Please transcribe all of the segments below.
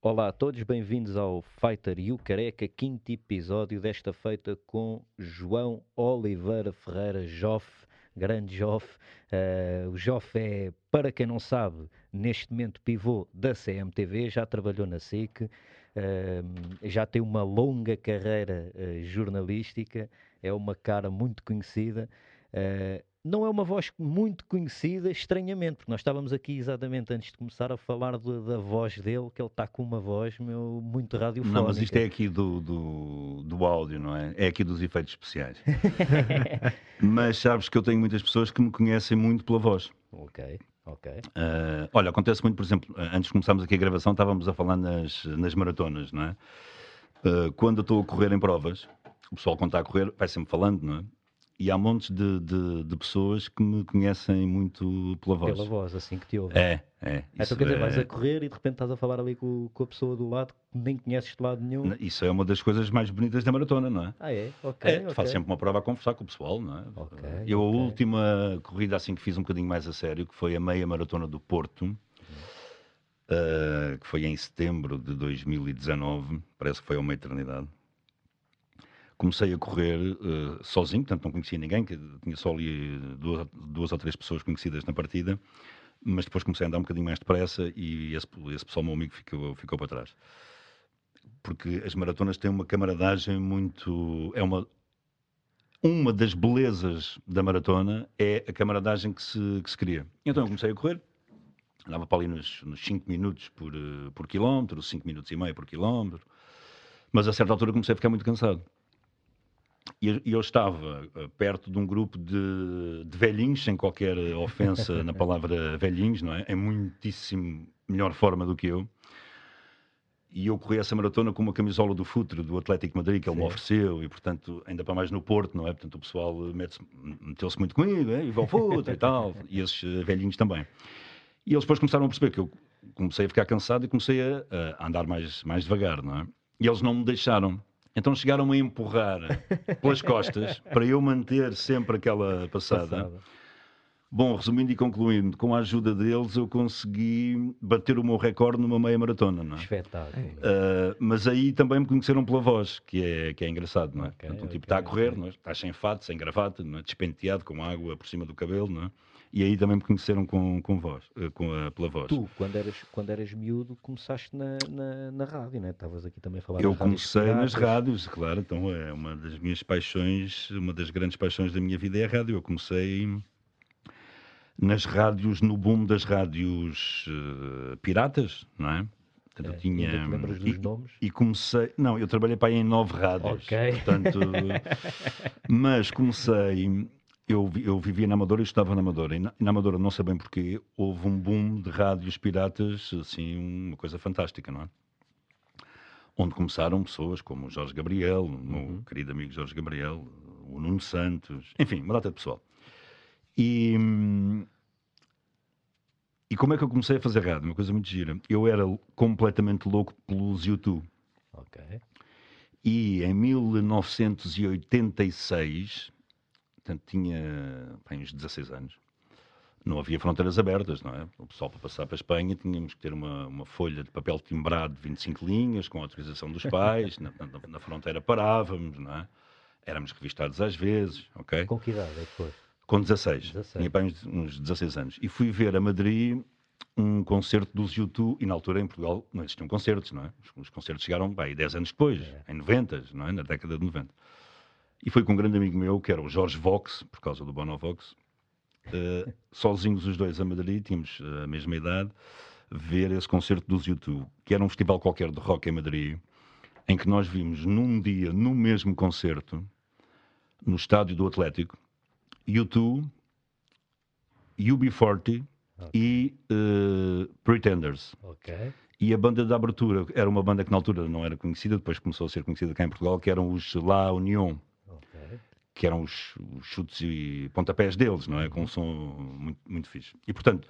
Olá a todos, bem-vindos ao Fighter e o Careca, quinto episódio desta feita com João Oliveira Ferreira Joff, grande Joff. Uh, o Joff é, para quem não sabe, neste momento pivô da CMTV, já trabalhou na SIC, uh, já tem uma longa carreira uh, jornalística, é uma cara muito conhecida. Não é uma voz muito conhecida, estranhamente, porque nós estávamos aqui exatamente antes de começar a falar do, da voz dele, que ele está com uma voz meu, muito radiofónica. Não, mas isto é aqui do, do, do áudio, não é? É aqui dos efeitos especiais. mas sabes que eu tenho muitas pessoas que me conhecem muito pela voz. Ok, ok. Uh, olha, acontece muito, por exemplo, antes de começarmos aqui a gravação, estávamos a falar nas, nas maratonas, não é? Uh, quando eu estou a correr em provas, o pessoal quando está a correr vai sempre falando, não é? E há montes de, de, de, pessoas que me conhecem muito pela voz. Pela voz, assim que te ouvem. É, é. Então quer dizer, é... vais a correr e de repente estás a falar ali com, com a pessoa do lado que nem conheces de lado nenhum. Isso é uma das coisas mais bonitas da maratona, não é? Ah, é? Ok. É, okay. Faz sempre uma prova a conversar com o pessoal, não é? Okay, Eu, okay. a última corrida assim que fiz um bocadinho mais a sério, que foi a meia maratona do Porto. Uh, que foi em setembro de 2019, parece que foi uma eternidade comecei a correr uh, sozinho, portanto não conhecia ninguém, que tinha só ali duas, duas, ou três pessoas conhecidas na partida, mas depois comecei a andar um bocadinho mais depressa e esse, esse pessoal, meu amigo, ficou, ficou para trás. Porque as maratonas têm uma camaradagem muito. É uma, uma das belezas da maratona é a camaradagem que se, que se cria. Então eu comecei a correr, andava para ali nos 5 minutos por, eh, por quilómetro, 5 minutos e meio por quilómetro, mas a certa altura comecei a ficar muito cansado. E eu estava eh, perto de um grupo de, de velhinhos, sem qualquer ofensa na palavra velhinhos, não é? É muitíssimo melhor forma do que eu. E eu corri essa maratona com uma camisola do Futre, do Atlético Madrid, que ele Sim. me ofereceu, e portanto, ainda para mais no Porto, não é? Portanto, o pessoal meteu-se muito comigo, é? e ao Futre e tal, e esses eh, velhinhos também. E eles depois começaram a perceber que eu comecei a ficar cansado e comecei a, a andar mais, mais devagar, não é? E eles não me deixaram então chegaram-me a empurrar pelas costas para eu manter sempre aquela passada. passada. Bom, resumindo e concluindo, com a ajuda deles eu consegui bater o meu recorde numa meia maratona, não é? Espetáculo. Uh, mas aí também me conheceram pela voz, que é, que é engraçado, não é? Okay, um tipo está a correr, okay. não é? está sem fato, sem gravata, não é? despenteado, com água por cima do cabelo, não é? E aí também me conheceram com, com voz, eh, com a, pela voz. Tu, quando eras, quando eras miúdo, começaste na, na, na rádio, não é? Estavas aqui também a falar Eu comecei nas rádios, claro. Então é uma das minhas paixões, uma das grandes paixões da minha vida é a rádio. Eu comecei nas rádios, no boom das rádios uh, piratas, não é? Portanto, é, tinha. Lembras dos e, nomes? E comecei. Não, eu trabalhei para aí em nove rádios. Ok. Portanto, mas comecei eu, eu vivia na Amadora e estava na Amadora. E na, na Amadora, não sei bem porquê, houve um boom de rádios piratas, assim, uma coisa fantástica, não é? Onde começaram pessoas como o Jorge Gabriel, o meu uhum. querido amigo Jorge Gabriel, o Nuno Santos, enfim, uma data de pessoal. E, e como é que eu comecei a fazer rádio? Uma coisa muito gira. Eu era completamente louco pelos YouTube. Ok. E em 1986 portanto tinha bem, uns 16 anos. Não havia fronteiras abertas, não é? O pessoal para passar para a Espanha tínhamos que ter uma, uma folha de papel timbrado de 25 linhas, com autorização dos pais, na, na, na, fronteira parávamos, não é? Éramos revistados às vezes, ok? Com que idade é que foi? Com 16. 16. Tinha bem uns, uns 16 anos. E fui ver a Madrid um concerto dos YouTube, e na altura em Portugal não existiam concertos, não é? Os, os concertos chegaram, bem, 10 anos depois, é. em 90, não é? Na década de 90. E foi com um grande amigo meu, que era o Jorge Vox, por causa do Bonovox, uh, sozinhos os dois a Madrid, tínhamos a mesma idade, ver esse concerto dos YouTube, que era um festival qualquer de rock em Madrid, em que nós vimos num dia, no mesmo concerto, no estádio do Atlético, U2, UB40 okay. e uh, Pretenders. Okay. E a banda de abertura era uma banda que na altura não era conhecida, depois começou a ser conhecida cá em Portugal, que eram os La Union que eram os, os, chutes e pontapés deles, não é? Com um som muito, muito fixe. E, portanto,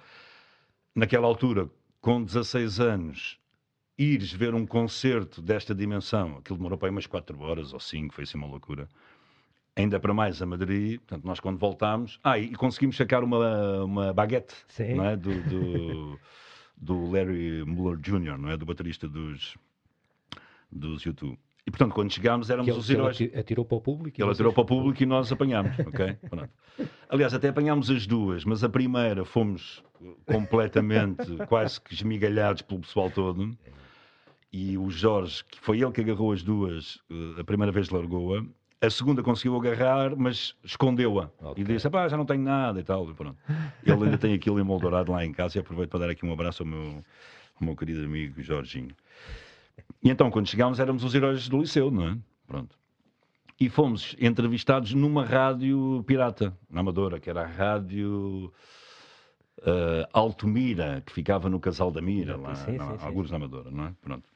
naquela altura, com 16 anos, ires ver um concerto desta dimensão, aquilo demorou para aí umas 4 horas ou 5, foi assim uma loucura. ainda para mais a Madrid, portanto, nós quando voltámos, ah, e conseguimos sacar uma, uma baguete Sim. não é? do, do, do Larry Muller Jr., não é? do baterista dos, dos YouTube. E portanto, quando chegámos, éramos ele, os ele heróis. ati- atirou para o público. Ele atirou para o público e nós apanhámos, ok? Aliás, até apanhámos as duas, mas a primeira fomos completamente, quase que esmigalhados pelo pessoal todo. E o Jorge, que foi ele que agarrou as duas, eh, a primeira vez largou-a. A segunda conseguiu agarrar, mas escondeu-a. Ok. E disse, pá, já não tenho nada e tal. E pronto. Ele ainda tem aquilo emoldurado lá em casa e aproveito para dar aqui um abraço ao meu, ao meu querido amigo Jorginho. E então, quando chegámos, éramos os heróis do liceu, não é? Pronto. E fomos entrevistados numa rádio pirata, na Amadora, que era a rádio eh, Altomira, que ficava no Casal da Mira, lá, Sim, na, sim, sim, alguns na Amadora, não é? Pronto.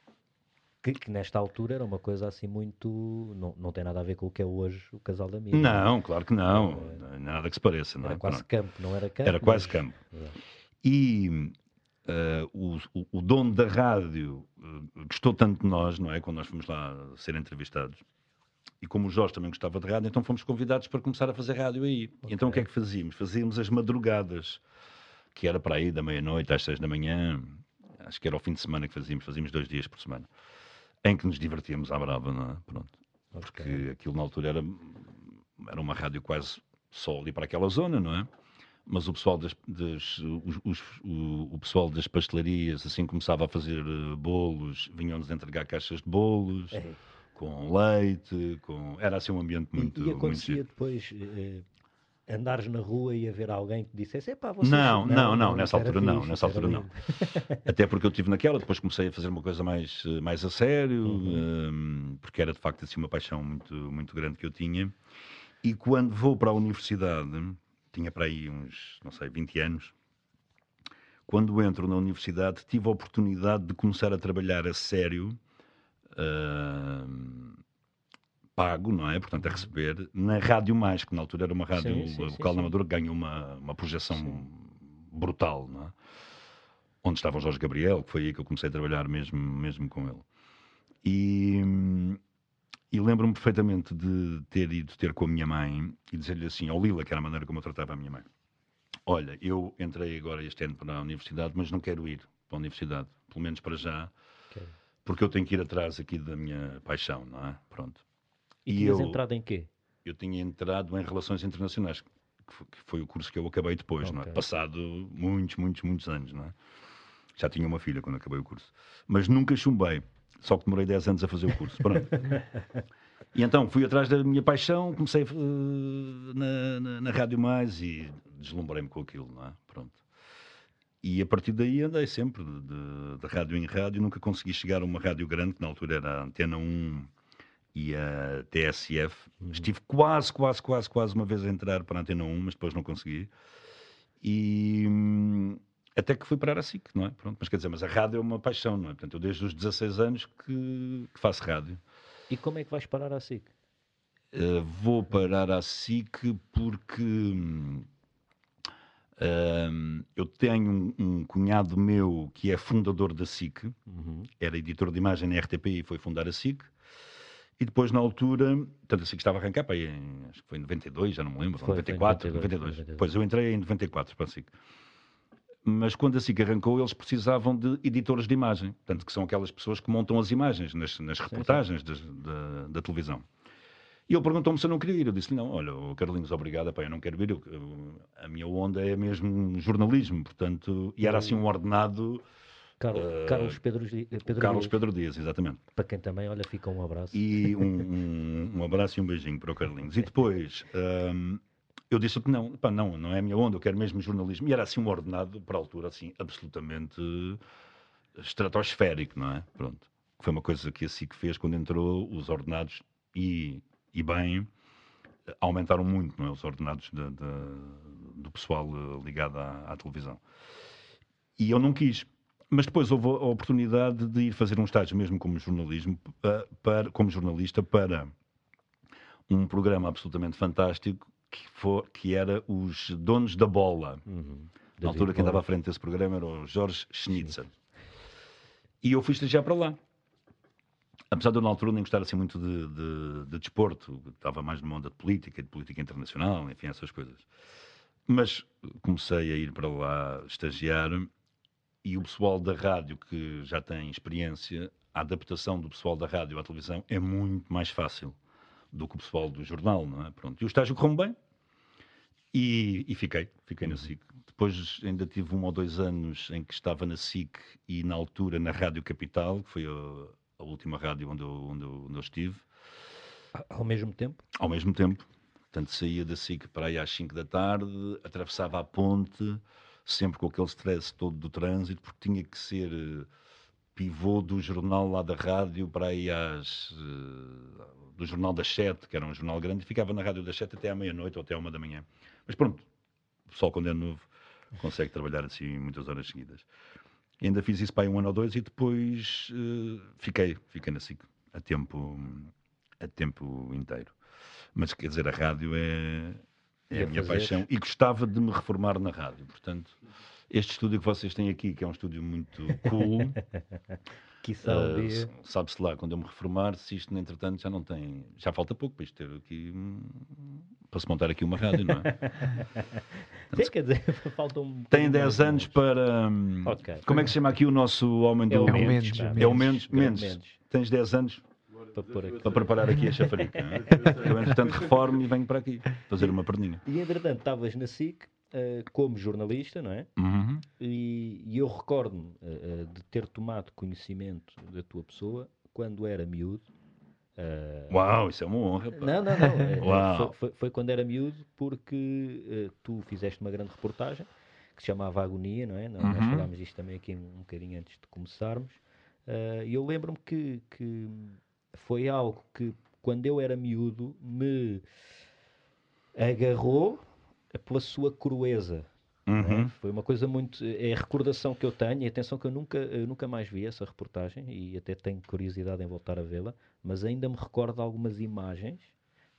Que, que nesta altura era uma coisa assim muito. Não, não tem nada a ver com o que é hoje o casal da Mira. Não, claro que não. Nada que se pareça, não é? Era quase Pronto. campo, não era campo. Era quase mas- campo. É. E eh, o, o- o dono da rádio eh, gostou tanto de nós, não é? Quando nós fomos lá ser entrevistados. E como o Jorge também gostava de rádio, então fomos convidados para começar a fazer rádio aí. Então o que é que fazíamos? Fazíamos as madrugadas, que era para aí da meia-noite às seis da manhã. Acho que era ao fim de semana que fazíamos, fazíamos dois dias por semana. Em que nos divertíamos à brava, não é? Pronto. Porque aquilo na altura era, era uma rádio quase só ali para aquela zona, não é? Mas o pessoal das, das- os- os- o, o pessoal das pastelarias assim começava a fazer eh, bolos, vinham-nos entregar caixas de bolos É. com leite, com era assim um ambiente E- muito e, muito acontecia giro. depois eh, andares na rua e haver alguém que dissesse: Epá, vocês. Não, não, não, nessa altura não, nessa altura não. Até porque eu estive naquela, depois comecei a fazer uma coisa mais, eh, mais a sério, Uhum. hum, porque era de facto assim, uma paixão muito, muito grande que eu tinha. E quando vou para a universidade, tinha para aí uns, não sei, 20 anos, quando entro na universidade, tive a oportunidade de começar a trabalhar a sério, hum, pago, não é? Portanto, a receber, na Rádio Mais, que na altura era uma rádio Sim, sim, sim, local sim. na Amadora, que ganhou uma, uma projeção brutal, não é? onde estava o Jorge Gabriel, que foi aí que eu comecei a trabalhar mesmo, mesmo com ele. E, e lembro-me perfeitamente de ter ido ter com a minha mãe e dizer-lhe assim, ao Lila, que era a maneira como eu tratava a minha mãe: Olha, eu entrei agora este ano para a universidade, mas não quero ir para a universidade, pelo menos para já, Ok. porque eu tenho que ir atrás aqui da minha paixão, não é? Pronto. E, E tinhas eu- entrado em quê? Eu tinha entrado em Relações Internacionais, que foi, o curso que eu acabei depois, não é? Passado muitos, muitos, muitos anos, não é? Já tinha uma filha quando acabei o curso. Mas nunca chumbei, só que demorei 10 anos a fazer o curso. Pronto. E então fui atrás da minha paixão, comecei eh, na, na, na Rádio Mais e deslumbrei-me com aquilo, não é? Pronto. E a partir daí andei sempre de, de- de rádio em rádio, nunca consegui chegar a uma rádio grande, que na altura era a Antena 1 e a TSF. Estive quase, quase, quase, quase uma vez a entrar para a Antena 1, mas depois não consegui. E hum, até que fui parar a SIC, não é? Pronto, mas quer dizer, mas a rádio é uma paixão, não é? Portanto, eu desde os 16 anos que, que faço rádio. E como é que vais parar a SIC? Uh, vou parar à SIC porque hum, eu tenho um, um cunhado meu que é fundador da SIC, Uhum. era editor de imagem na RTP e foi fundar a SIC. E depois, na altura, portanto, a SIC estava a arrancar, pá, em, acho que foi em 92, já não me lembro, Foi, foi em 94, 92, 92. 92. Pois eu entrei em 94 para a SIC. Mas quando a SIC arrancou, eles precisavam de editores de imagem, portanto, que são aquelas pessoas que montam as imagens nas, nas reportagens das- da, da televisão. E ele perguntou-me se eu não queria ir. Eu disse não, olha, ô Carlinhos, obrigado, pá, eu não quero ir. Eu- a minha onda é mesmo jornalismo, portanto, e era assim um ordenado Carlos, Uh, Carlos Pedro, Pedro Carlos Dias, Pedro Dias, exatamente. para quem também, olha, fica um abraço. E um, um- um abraço e um beijinho para o Carlinhos. E depois hum, eu disse que não, pá, não, não é a minha onda, eu quero mesmo jornalismo. E era assim um ordenado, para a altura, assim, absolutamente estratosférico, não é? Pronto. Foi uma coisa que a SIC fez quando entrou, os ordenados, e, e bem, aumentaram muito, não é? Os ordenados da- da- do pessoal eh, ligado à, à televisão. E eu não quis. Mas depois houve a oportunidade de ir fazer um estágio mesmo como jornalismo, pa- para, como jornalista para um programa absolutamente fantástico que, for, que era os Donos da Bola. Uhum. Na altura quem estava à frente desse programa era o Jorge Schnitzer. E eu fui estagiar para lá. apesar de eu na altura nem gostar assim muito de, de, de desporto, estava mais numa onda de política, de política internacional, enfim, essas coisas. Mas comecei a ir para lá estagiar e o pessoal da rádio que já tem experiência, a adaptação do pessoal da rádio à televisão é muito mais fácil do que o pessoal do jornal, não é? Pronto. E o estágio correu bem e, e fiquei, fiquei na SIC. Depois ainda tive um ou dois anos em que estava na SIC e na altura na Rádio Capital, que foi a, a última rádio onde eu, onde, eu, onde eu estive. Ao mesmo tempo? Ao mesmo tempo. Portanto, saía da SIC para aí às 5 da tarde, atravessava a ponte, sempre com aquele stress todo do trânsito, porque tinha que ser eh, pivô do jornal lá da rádio para aí às. Uh, do jornal das 7, que era um jornal grande, e ficava na rádio das 7 até à meia-noite ou até à uma da manhã. Mas pronto, o pessoal quando é novo consegue trabalhar assim muitas horas seguidas. E ainda fiz isso para aí um ano ou dois e depois uh, fiquei, fiquei na SIC a tempo, a tempo inteiro. Mas quer dizer, a rádio é, é a minha fazer. paixão e gostava de me reformar na rádio. Portanto, este estúdio que vocês têm aqui, que é um estúdio muito cool. uh, Sabe-se lá, quando eu me reformar, se isto, entretanto, já não tem. Já falta pouco para isto ter aqui. para se montar aqui uma rádio, não é? Sim, quer dizer, falta um. Tem 10 anos para. Hum, okay. Como é que se chama aqui o nosso homem do. É o Mendes. É o Mendes. Mendes. Tens 10 anos para, para, preparar aqui a chafarica. eu, entretanto, reformo e venho para aqui fazer uma perninha. E, entretanto, estavas na SIC uh, como jornalista, não é? Uhum. E, e, eu recordo-me uh, de ter tomado conhecimento da tua pessoa quando era miúdo. Uh, Uau, isso é uma honra. Pá. Não, não, não. Uau. Foi, foi, foi, quando era miúdo porque tu fizeste uma grande reportagem que se chamava Agonia, não é? Nós, uhum. nós falámos disto também aqui um, um bocadinho antes de começarmos. E eu lembro-me que, que foi algo que, quando eu era miúdo, me agarrou pela sua crueza. É? Uhum. É? Foi uma coisa muito. É a recordação que eu tenho, e atenção que eu nunca, eu nunca mais vi essa reportagem e até tenho curiosidade em voltar a vê-la, mas ainda me recordo de algumas imagens.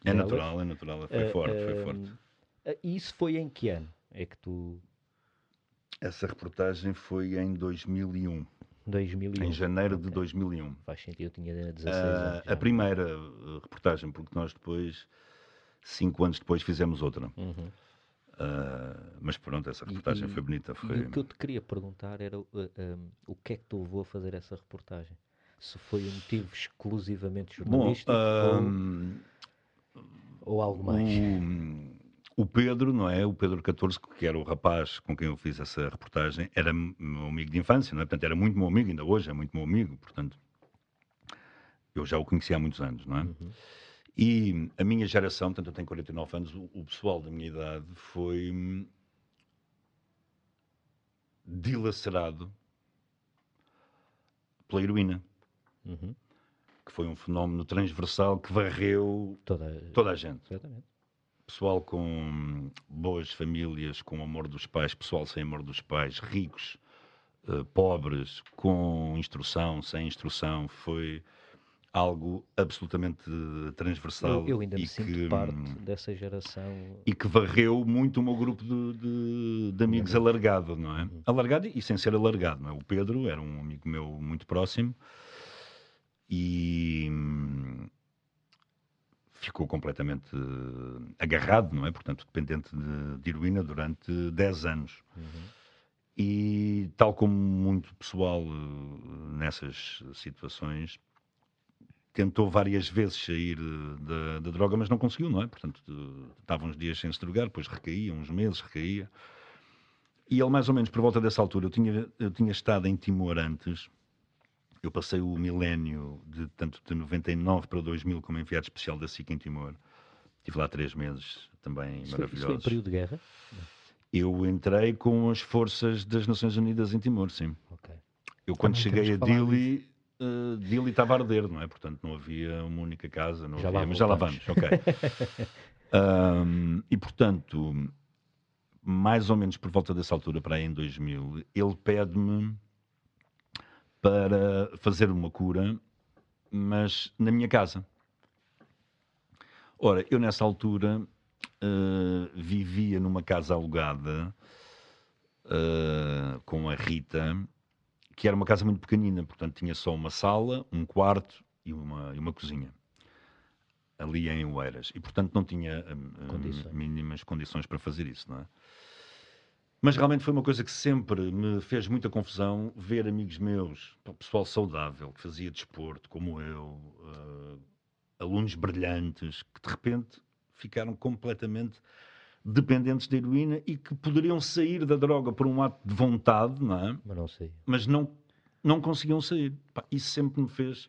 É delas. natural, é natural, foi uh, forte, uh, foi forte. Uh, isso foi em que ano? É que tu. Essa reportagem foi em 2001. 2001. Em janeiro okay. de 2001. Faz sentido, eu tinha 16 anos. A primeira reportagem, porque nós depois, cinco anos depois, fizemos outra. Uhum. Uh, mas pronto, essa reportagem e, foi bonita. Foi... E o que eu te queria perguntar era uh, um, o que é que te levou a fazer essa reportagem? Se foi um motivo exclusivamente jornalístico Bom, ou, ou, algo mais? O, o, Pedro, não é? O Pedro XIV, que era o rapaz com quem eu fiz essa reportagem, era meu amigo de infância, não é? Portanto, era muito meu amigo, ainda hoje é muito meu amigo, portanto, eu já o conhecia há muitos anos, não é? Uhum. E a minha geração, portanto eu tenho 49 anos, o, o pessoal da minha idade foi hum, dilacerado pela heroína. Uhum. Que foi um fenómeno transversal que varreu toda, toda a gente. Exatamente. Pessoal com boas famílias, com amor dos pais, pessoal sem amor dos pais, ricos, uh, pobres, com instrução, sem instrução. Foi algo absolutamente transversal. Eu, eu ainda me sinto que, parte dessa geração. E que varreu muito o meu grupo de, de, de amigos alargado, não é? Uhum. Alargado e sem ser alargado, não é? O Pedro era um amigo meu muito próximo e hum, ficou completamente agarrado, não é? Portanto, dependente de, de heroína durante 10 anos. Uhum. E tal como muito pessoal eh, nessas situações, tentou várias vezes sair da, da, droga, mas não conseguiu, não é? Portanto, estava uns dias sem se drogar, depois recaía, uns meses recaía. E ele, mais ou menos por volta dessa altura, eu tinha, eu tinha estado em Timor antes. Eu passei o milénio de tanto de 99 para 2000 como enviado especial da SIC em Timor. Estive lá três meses também isso maravilhosos. Foi, isso foi período de guerra? Eu entrei com as forças das Nações Unidas em Timor, sim. Okay. Eu quando também cheguei a Dili, uh, Dili estava a arder, não é? Portanto, não havia uma única casa, não já havia, mas já lá vamos, ok. um, e portanto, mais ou menos por volta dessa altura, para aí em 2000, ele pede-me para fazer uma cura, mas na minha casa. Ora, eu nessa altura uh, vivia numa casa alugada uh, com a Rita que era uma casa muito pequenina, portanto tinha só uma sala, um quarto e uma, e uma cozinha ali em Oeiras e portanto não tinha hum, Condições. mínimas condições para fazer isso, não é? Mas realmente foi uma coisa que sempre me fez muita confusão ver amigos meus, pessoal saudável, que fazia desporto, como eu, eh, alunos brilhantes, que de repente ficaram completamente dependentes da heroína e que poderiam sair da droga por um ato de vontade, não é? Mas não sei. Mas não, não conseguiam sair. Pá, isso sempre me fez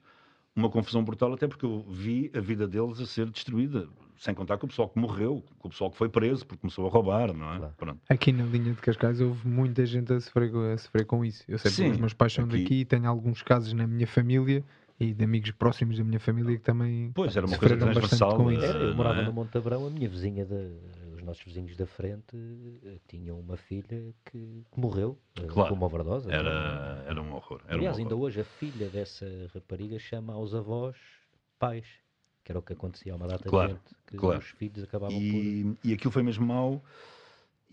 uma confusão brutal, até porque eu vi a vida deles a ser destruída. Sem contar com o pessoal que morreu, com o pessoal que foi preso porque começou a roubar, não é? Claro. Pronto. Aqui na linha de Cascais houve muita gente a sofrer, com- a sofrer com isso. Eu sei Sim, porque os meus pais são aqui- daqui e tenho alguns casos na minha família e de amigos próximos da minha família que também Pois, era uma coisa transversal. com isso. Era, eu morava é? no Monte Abrão, a minha vizinha, da, os nossos vizinhos da frente, eh, tinham uma filha que, morreu eh, Claro. com uma overdose. Era, era um horror. Era Aliás, um ainda horror. hoje a filha dessa rapariga chama aos avós pais, que era o que acontecia a uma data Claro, de gente, que claro. os filhos acabavam por... E, e aquilo foi mesmo mau.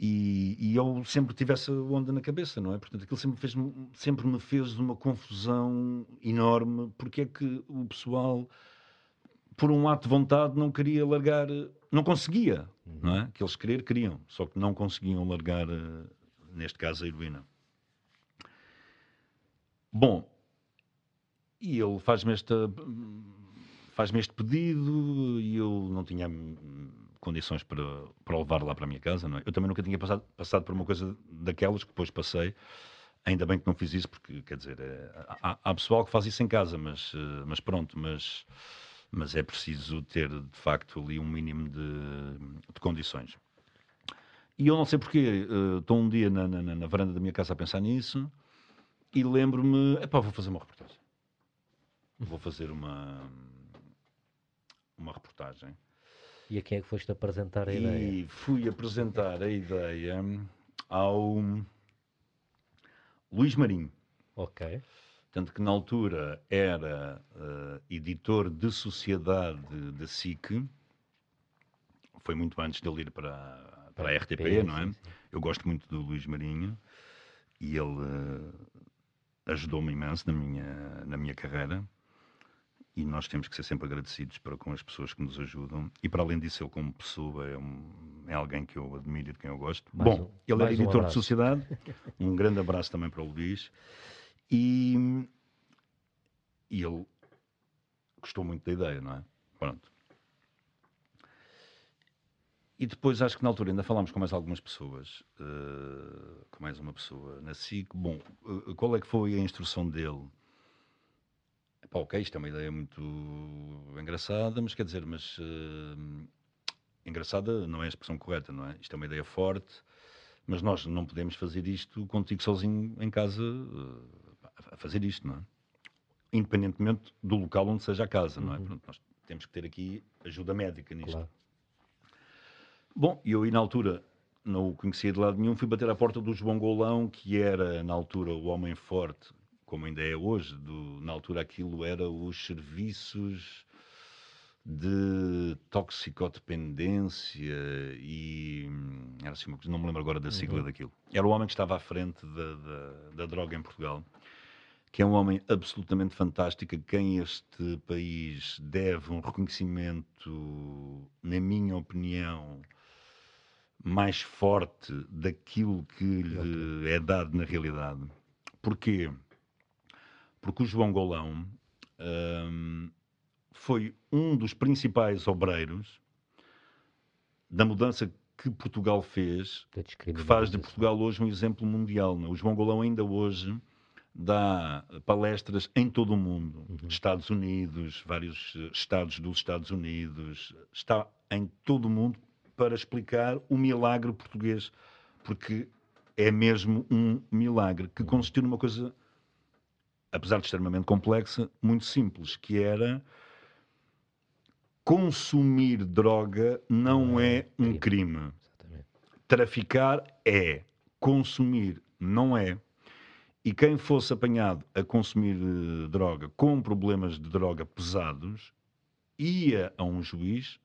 E, e eu sempre tive essa onda na cabeça, não é? Portanto, aquilo sempre, fez sempre me fez uma confusão enorme. Porque é que o pessoal, por um ato de vontade, não queria largar, não conseguia, não é? Que eles querer, queriam, só que não conseguiam largar, eh, neste caso, a heroína. Bom, e ele faz-me esta faz-me este pedido e eu não tinha hum, condições para, para o levar lá para a minha casa. Não é? Eu também nunca tinha passado, passado por uma coisa daquelas que depois passei. Ainda bem que não fiz isso, porque, quer dizer, é, há, há pessoal que faz isso em casa, mas, eh, mas pronto, mas, mas é preciso ter, de facto, ali um mínimo de, de condições. E eu não sei porquê, eh, estou um dia na, na, na varanda da minha casa a pensar nisso e lembro-me, epá, vou fazer uma reportagem. Vou fazer uma, uma reportagem. E a quem é que foste apresentar a ideia? E fui apresentar a ideia ao Luís Marinho. Ok. Tanto que na altura era eh, editor de sociedade da SIC. Foi muito antes dele ir para, para a RTP, não é? sim, sim. Eu gosto muito do Luís Marinho e ele eh, ajudou-me imenso na minha, na minha carreira. E nós temos que ser sempre agradecidos para com as pessoas que nos ajudam. E para além disso, ele como pessoa é, um- é alguém que eu admiro e de quem eu gosto. Mais Bom, um- ele era mais um editor de sociedade. Um grande abraço também para o Luís. E, e ele gostou muito da ideia, não é? Pronto. E depois acho que na altura ainda falámos com mais algumas pessoas, eh, com mais uma pessoa na SIC. Bom, eh, qual é que foi a instrução dele? Epá, ok, isto é uma ideia muito engraçada, mas quer dizer, mas eh, engraçada não é a expressão correta, não é? Isto é uma ideia forte, mas nós não podemos fazer isto contigo sozinho em casa a fazer isto, não é? Independentemente do local onde seja a casa, não é? Pronto, nós temos que ter aqui ajuda médica nisto. Claro. Bom, e eu aí na altura não o conhecia de lado nenhum, fui bater à porta do João Golão, que era na altura o homem forte, como ainda é hoje, do- na altura aquilo era os serviços de toxicodependência e hum, era assim uma coisa, não me lembro agora da sigla daquilo. Era o homem que estava à frente da, da, da droga em Portugal, que é um homem absolutamente fantástico, a quem este país deve um reconhecimento, na minha opinião, mais forte daquilo que lhe é dado na realidade. Porquê? Porque o João Golão hum, foi um dos principais obreiros da mudança que Portugal fez que faz de. Portugal hoje um exemplo mundial. não é? O João Golão ainda hoje dá palestras em todo o mundo. Estados Unidos, vários eh, estados dos Estados Unidos. Está em todo o mundo para explicar o milagre português. Porque é mesmo um milagre que consistiu numa coisa, apesar de extremamente complexa, muito simples, que era consumir droga não Não é um crime. Traficar é, consumir não é. E quem fosse apanhado a consumir eh, droga com problemas de droga pesados ia a um juiz,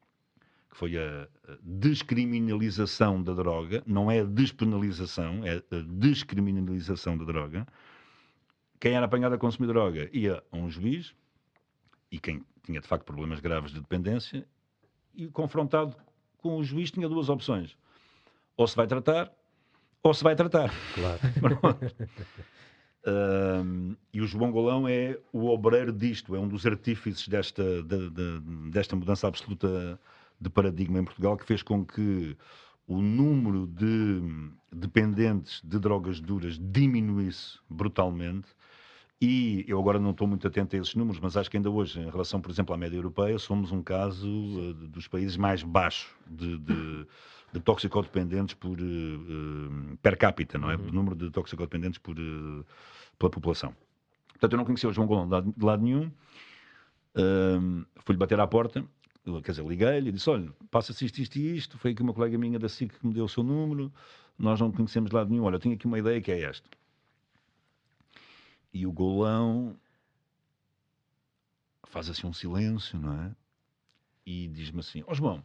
que foi a a descriminalização da droga, não é a despenalização, é a descriminalização da droga. Quem era apanhado a consumir droga ia a um juiz e quem tinha de facto problemas graves de dependência, e confrontado com o juiz tinha duas opções. Ou se vai tratar, ou se vai tratar. Claro. E o João Golão é o obreiro disto, é um dos artífices desta, de, de, desta mudança absoluta de paradigma em Portugal, que fez com que o número de dependentes de drogas duras diminuísse brutalmente. E eu agora não estou muito atento a esses números, mas acho que ainda hoje, em relação, por exemplo, à média europeia, somos um caso uh, dos países mais baixos de, de, de toxicodependentes por, uh, per capita, não é? Uhum. O número de toxicodependentes por, uh, pela população. Portanto, eu não conhecia o João Golão de lado, de lado nenhum. Uh, Fui-lhe bater à porta quer dizer, liguei-lhe e disse: Olha, passa-se isto, isto e isto. Foi aqui uma colega minha da SIC que me deu o seu número. Nós não conhecemos de lado nenhum. Olha, eu tenho aqui uma ideia que é esta. E o golão faz assim um silêncio, não é? E diz-me assim: Ó oh, João,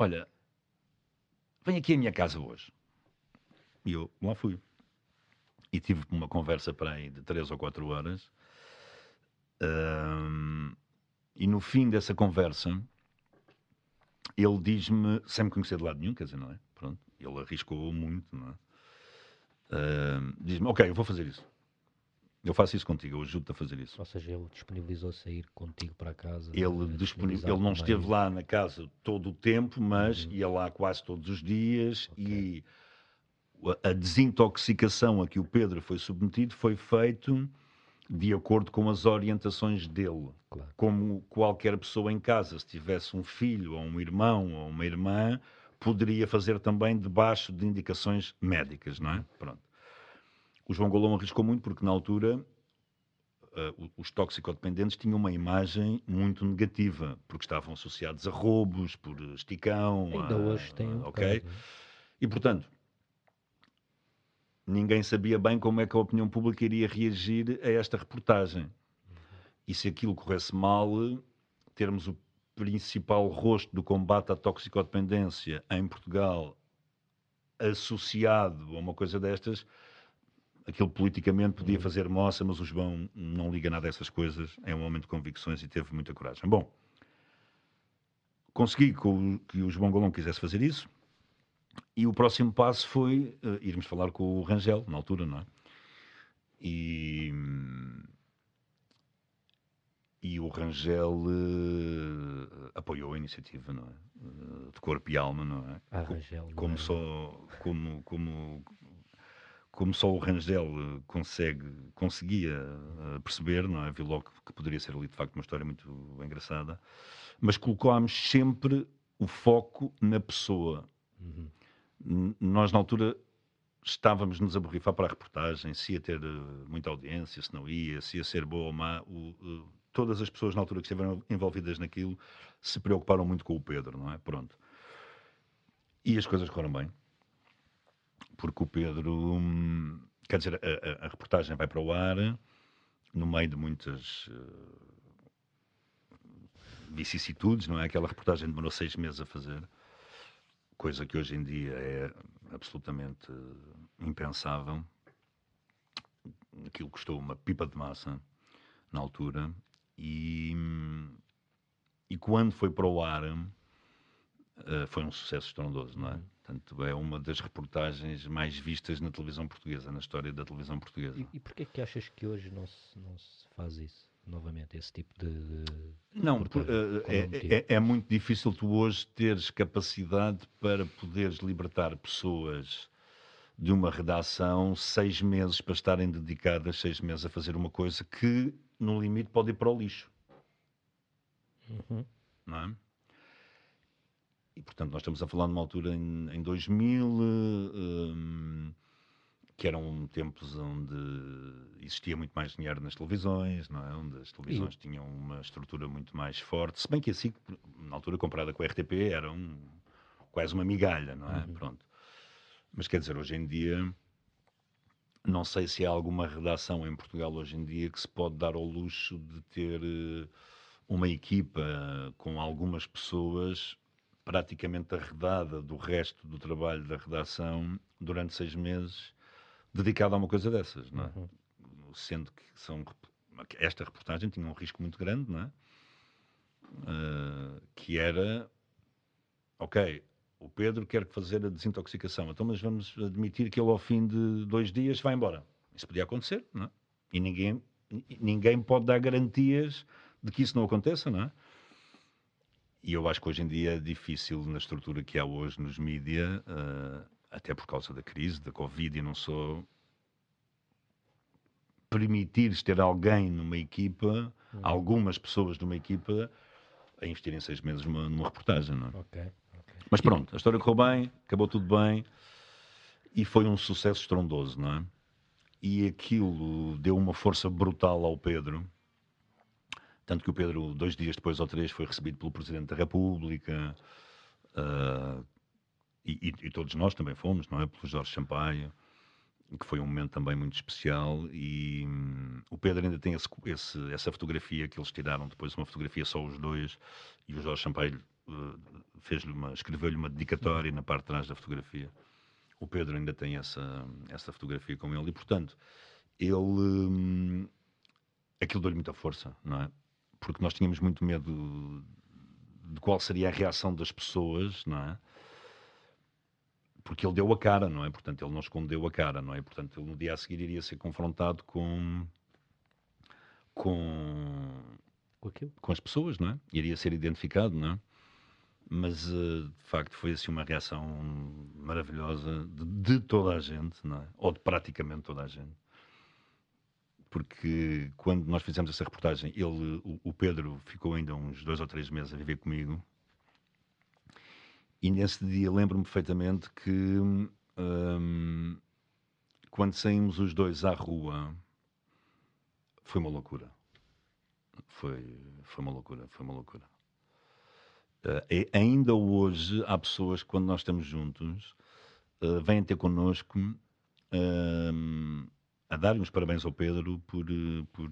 olha, vem aqui à minha casa hoje. E eu lá fui. E tive uma conversa para aí de três ou quatro horas. Um, e no fim dessa conversa, ele diz-me, sem me conhecer de lado nenhum, quer dizer, não é? Pronto, ele arriscou muito, não é? Uh, diz-me, ok, eu vou fazer isso. Eu faço isso contigo, eu ajudo-te a fazer isso. Ou seja, ele disponibilizou-se a ir contigo para casa. Ele, disponibil... ele não esteve lá na casa todo o tempo, mas uhum. ia lá quase todos os dias okay. e a desintoxicação a que o Pedro foi submetido foi feito de acordo com as orientações dele. Claro. Como qualquer pessoa em casa, se tivesse um filho, ou um irmão, ou uma irmã, poderia fazer também debaixo de indicações médicas, não é? Pronto. O João Golão arriscou muito porque, na altura, uh, os toxicodependentes tinham uma imagem muito negativa, porque estavam associados a roubos, por esticão. Ainda a, hoje tem um Ok? Caso. E, portanto, ninguém sabia bem como é que a opinião pública iria reagir a esta reportagem. E se aquilo corresse mal, termos o principal rosto do combate à toxicodependência em Portugal associado a uma coisa destas, aquilo politicamente podia uhum. fazer moça, mas o João não liga nada a essas coisas, é um homem de convicções e teve muita coragem. Bom, consegui que o João Golão quisesse fazer isso, e o próximo passo foi uh, irmos falar com o Rangel, na altura, não é? E, e o Rangel uh, apoiou a iniciativa, não é? Uh, de corpo e alma, não é? Ah, Rangel. Como, é? só, como, como, como só o Rangel consegue, conseguia perceber, não é? Viu logo que poderia ser ali de facto uma história muito engraçada, mas colocámos sempre o foco na pessoa. Uhum nós na altura estávamos-nos a borrifar para a reportagem, se ia ter uh, muita audiência, se não ia, se ia ser boa ou má. O, todas as pessoas na altura que estiveram envolvidas naquilo se preocuparam muito com o Pedro, não é? Pronto. E as coisas correram bem. Porque o Pedro, hum, quer dizer, a, a, a, reportagem vai para o ar no meio de muitas uh, vicissitudes, não é? Aquela reportagem demorou seis meses a fazer coisa que hoje em dia é absolutamente impensável. Aquilo custou uma pipa de massa na altura e, e quando foi para o ar uh, foi um sucesso estrondoso, não é? Portanto, é uma das reportagens mais vistas na televisão portuguesa, na história da televisão portuguesa. E, e porquê que achas que hoje não se, não se faz isso? novamente esse tipo de. de não, por, uh, é, é, é, muito difícil tu hoje teres capacidade para poderes libertar pessoas de uma redação seis meses para estarem dedicadas seis meses a fazer uma coisa que, no limite, pode ir para o lixo. Uhum. Não é? E, portanto, nós estamos a falar numa altura em, em 2000. Uh, que eram tempos onde existia muito mais dinheiro nas televisões, não é? onde as televisões tinham uma estrutura muito mais forte, se bem que assim, na altura comparada com a RTP, era um, quase uma migalha, não é? Uhum. Pronto. Mas quer dizer, hoje em dia, não sei se há alguma redação em Portugal hoje em dia que se pode dar ao luxo de ter eh, uma equipa com algumas pessoas praticamente arredada do resto do trabalho da redação durante seis meses dedicado a uma coisa dessas, não é? Uhum. Sendo que são esta reportagem tinha um risco muito grande, não é? Uh, que era, ok, o Pedro quer fazer a desintoxicação, então mas vamos admitir que ele ao fim de dois dias vai embora. Isso podia acontecer, não é? E ninguém, ninguém pode dar garantias de que isso não aconteça, não é? E eu acho que hoje em dia é difícil, na estrutura que há hoje nos mídia, uh, até por causa da crise, da Covid, e não sou permitir ter alguém numa equipa, uhum. algumas pessoas numa equipa, a investirem seis meses numa, numa reportagem. Não é? okay, okay. Mas pronto, a história correu bem, acabou tudo bem e foi um sucesso estrondoso, não é? E aquilo deu uma força brutal ao Pedro. Tanto que o Pedro, dois dias depois ou três, foi recebido pelo Presidente da República. Uh, e, e, todos nós também fomos, não é? Pelo Jorge Sampaio que foi um momento também muito especial e hum, o Pedro ainda tem esse, esse, essa fotografia que eles tiraram depois uma fotografia só os dois e o Jorge Sampaio uh, fez-lhe uma escreveu-lhe uma dedicatória na parte de trás da fotografia o Pedro ainda tem essa essa fotografia com ele e portanto ele hum, aquilo deu-lhe muita força não é porque nós tínhamos muito medo de qual seria a reação das pessoas não é porque ele deu a cara, não é? Portanto, ele não escondeu a cara, não é? Portanto, ele no dia a seguir iria ser confrontado com com com, com as pessoas, não é? Iria ser identificado, não é? Mas uh, de facto foi assim uma reação maravilhosa de, de, toda a gente, não é? Ou de praticamente toda a gente. Porque quando nós fizemos essa reportagem, ele, o, Pedro ficou ainda uns dois ou três meses a viver comigo e nesse dia lembro-me perfeitamente que hum, quando saímos os dois à rua foi uma loucura. Foi, foi uma loucura, foi uma loucura. Uh, ainda hoje há pessoas que quando nós estamos juntos uh, vêm ter connosco uh, a dar uns parabéns ao Pedro por, por,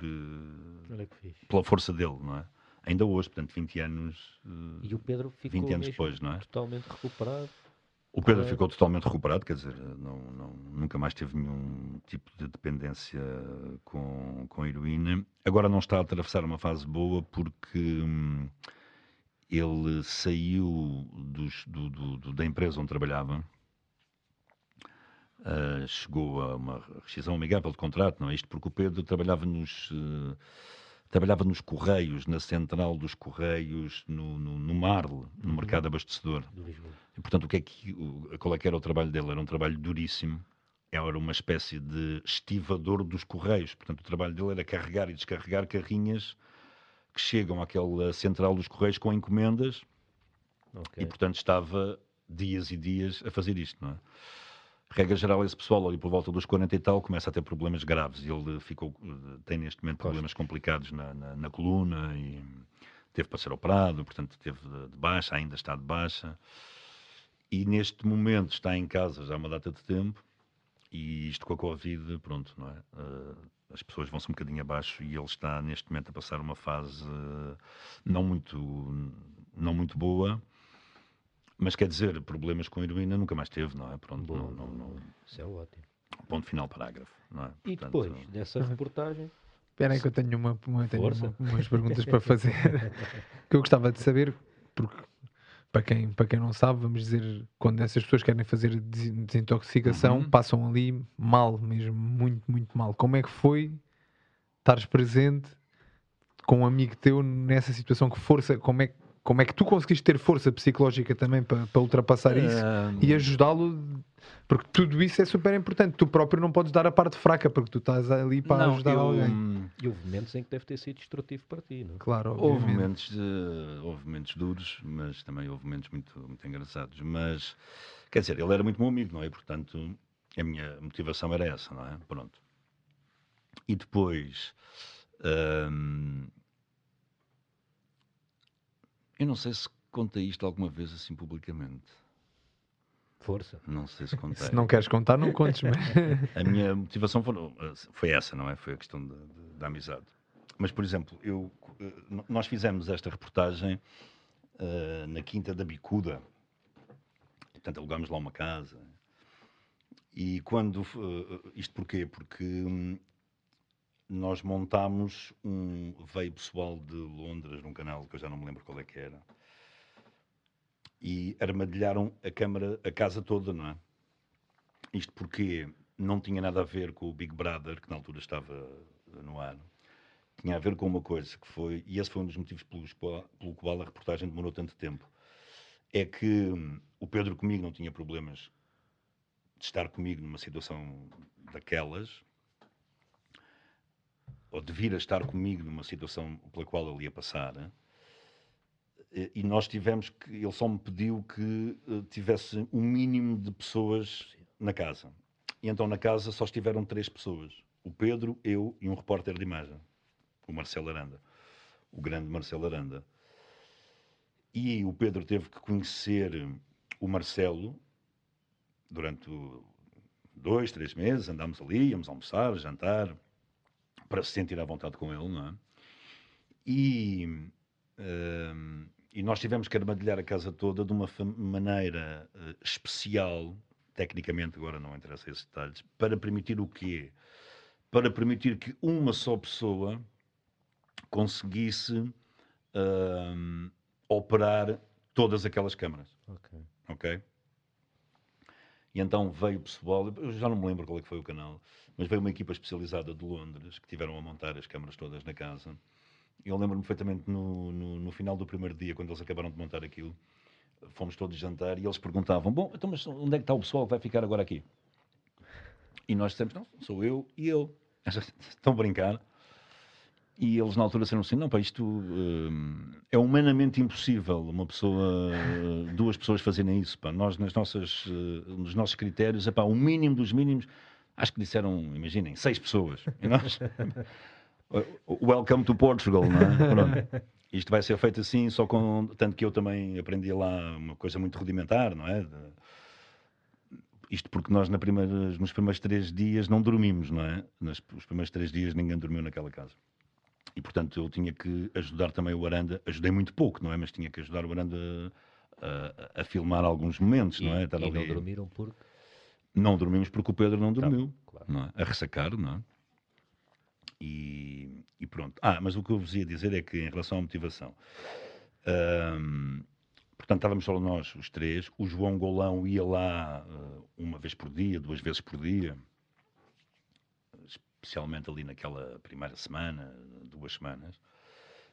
pela força dele, não é? ainda hoje, portanto, 20 anos. E o Pedro ficou 20 anos depois, não é? totalmente recuperado. O Pedro ficou totalmente recuperado, quer dizer, não, não, nunca mais teve nenhum tipo de dependência com, com heroína. Agora não está a atravessar uma fase boa porque hum, ele saiu dos, do, do, do, da empresa onde trabalhava, uh, chegou a uma rescisão amigável de contrato, não é? Isto porque o Pedro trabalhava nos. Uh, trabalhava nos Correios, na central dos Correios, no, no, no Marle, no uhum. mercado abastecedor. E, portanto, o que é que, o, qual é que era o trabalho dele? Era um trabalho duríssimo, era uma espécie de estivador dos Correios. Portanto, o trabalho dele era carregar e descarregar carrinhas que chegam àquela central dos Correios com encomendas okay. e, portanto, estava dias e dias a fazer isto, não é? Regra geral, esse pessoal ali por volta dos 40 e tal começa a ter problemas graves. Ele ficou, tem neste momento problemas complicados na, na, na coluna e teve para ser operado, portanto teve de baixa, ainda está de baixa. E neste momento está em casa já há uma data de tempo e isto com a Covid, pronto, não é? Uh, as pessoas vão-se um bocadinho abaixo e ele está neste momento a passar uma fase não muito não muito boa mas quer dizer, problemas com heroína nunca mais teve, não é? Pronto, Bom, não, não, não, Isso é ótimo. Ponto final, parágrafo. Não é? E Portanto, depois dessa reportagem. Espera aí que eu tenho, uma, uma, tenho uma, umas perguntas para fazer que eu gostava de saber, porque para quem, para quem não sabe, vamos dizer, quando essas pessoas querem fazer desintoxicação, uhum. passam ali mal mesmo, muito, muito mal. Como é que foi estares presente com um amigo teu nessa situação? Que força, como é que como é que tu conseguiste ter força psicológica também para, para ultrapassar isso e ajudá-lo? Porque tudo isso é super importante. Tu próprio não podes dar a parte fraca, porque tu estás ali para não, ajudar eu, alguém. E houve momentos em que deve ter sido destrutivo para ti, não? É? Claro, obviamente. Houve momentos, de, houve momentos duros, mas também houve momentos muito, muito engraçados. Mas, quer dizer, ele era muito meu amigo, não é? Portanto, a minha motivação era essa, não é? Pronto. E depois. Hum, eu não sei se contei isto alguma vez assim publicamente. Força. Não sei se contei. se não queres contar, não contes. a minha motivação foi, foi, essa, não é? Foi a questão da amizade. Mas, por exemplo, eu, eh, nós fizemos esta reportagem uh, na Quinta da Bicuda. Portanto, alugámos lá uma casa. E quando. Uh, isto porquê? Porque um, nós montámos um. Veio pessoal de Londres, num canal que eu já não me lembro qual é que era, e armadilharam a câmara, a casa toda, não é? Isto porque não tinha nada a ver com o Big Brother, que na altura estava no ar. Tinha a ver com uma coisa que foi, e esse foi um dos motivos pelos, pelo qual a reportagem demorou tanto tempo, é que hum, o Pedro comigo não tinha problemas de estar comigo numa situação daquelas, ou de vir a estar comigo numa situação pela qual ele ia passar, e nós tivemos que, ele só me pediu que eh, tivesse um mínimo de pessoas na casa. E então na casa só estiveram três pessoas: o Pedro, eu e um repórter de imagem, o Marcelo Aranda, o grande Marcelo Aranda. E o Pedro teve que conhecer o Marcelo durante dois, três meses, andámos ali, íamos almoçar, jantar, para se sentir à vontade com ele, não é? E, uh, e nós tivemos que armadilhar a casa toda de uma maneira uh, especial, tecnicamente agora não interessa esses detalhes, para permitir o quê? Para permitir que uma só pessoa conseguisse uh, operar todas aquelas câmaras. Ok. Ok? E então veio o pessoal, eu já não me lembro qual é que foi o canal, mas veio uma equipa especializada de Londres que tiveram a montar as câmaras todas na casa. Eu lembro-me perfeitamente no, no, no, final do primeiro dia, quando eles acabaram de montar aquilo, fomos todos jantar e eles perguntavam: Bom, então, mas onde é que está o pessoal que vai ficar agora aqui? E nós dissemos: Não, sou eu e eu. Estão a brincar. E eles na altura disseram assim: não, pá, isto uh, é humanamente impossível uma pessoa, duas pessoas fazerem isso. Pá. Nós, nas nossas, uh, nos nossos critérios, é pá, o mínimo dos mínimos, acho que disseram, imaginem, seis pessoas. E nós, welcome to Portugal, não é? Isto vai ser feito assim, só com. Tanto que eu também aprendi lá uma coisa muito rudimentar, não é? Isto porque nós na primeira, nos primeiros três dias não dormimos, não é? Nos, os primeiros três dias ninguém dormiu naquela casa. E, portanto, eu tinha que ajudar também o Aranda. Ajudei muito pouco, não é? Mas tinha que ajudar o Aranda a, a, a filmar alguns momentos, e, não é? Estar e ali... não dormiram porque... Não dormimos porque o Pedro não dormiu, claro. não é? A ressacar, não é? E, e, pronto. Ah, mas o que eu vos ia dizer é que, em relação à motivação... Hum, portanto, estávamos só nós, os três. O João Golão ia lá uh, uma vez por dia, duas vezes por dia especialmente ali naquela primeira semana, duas semanas,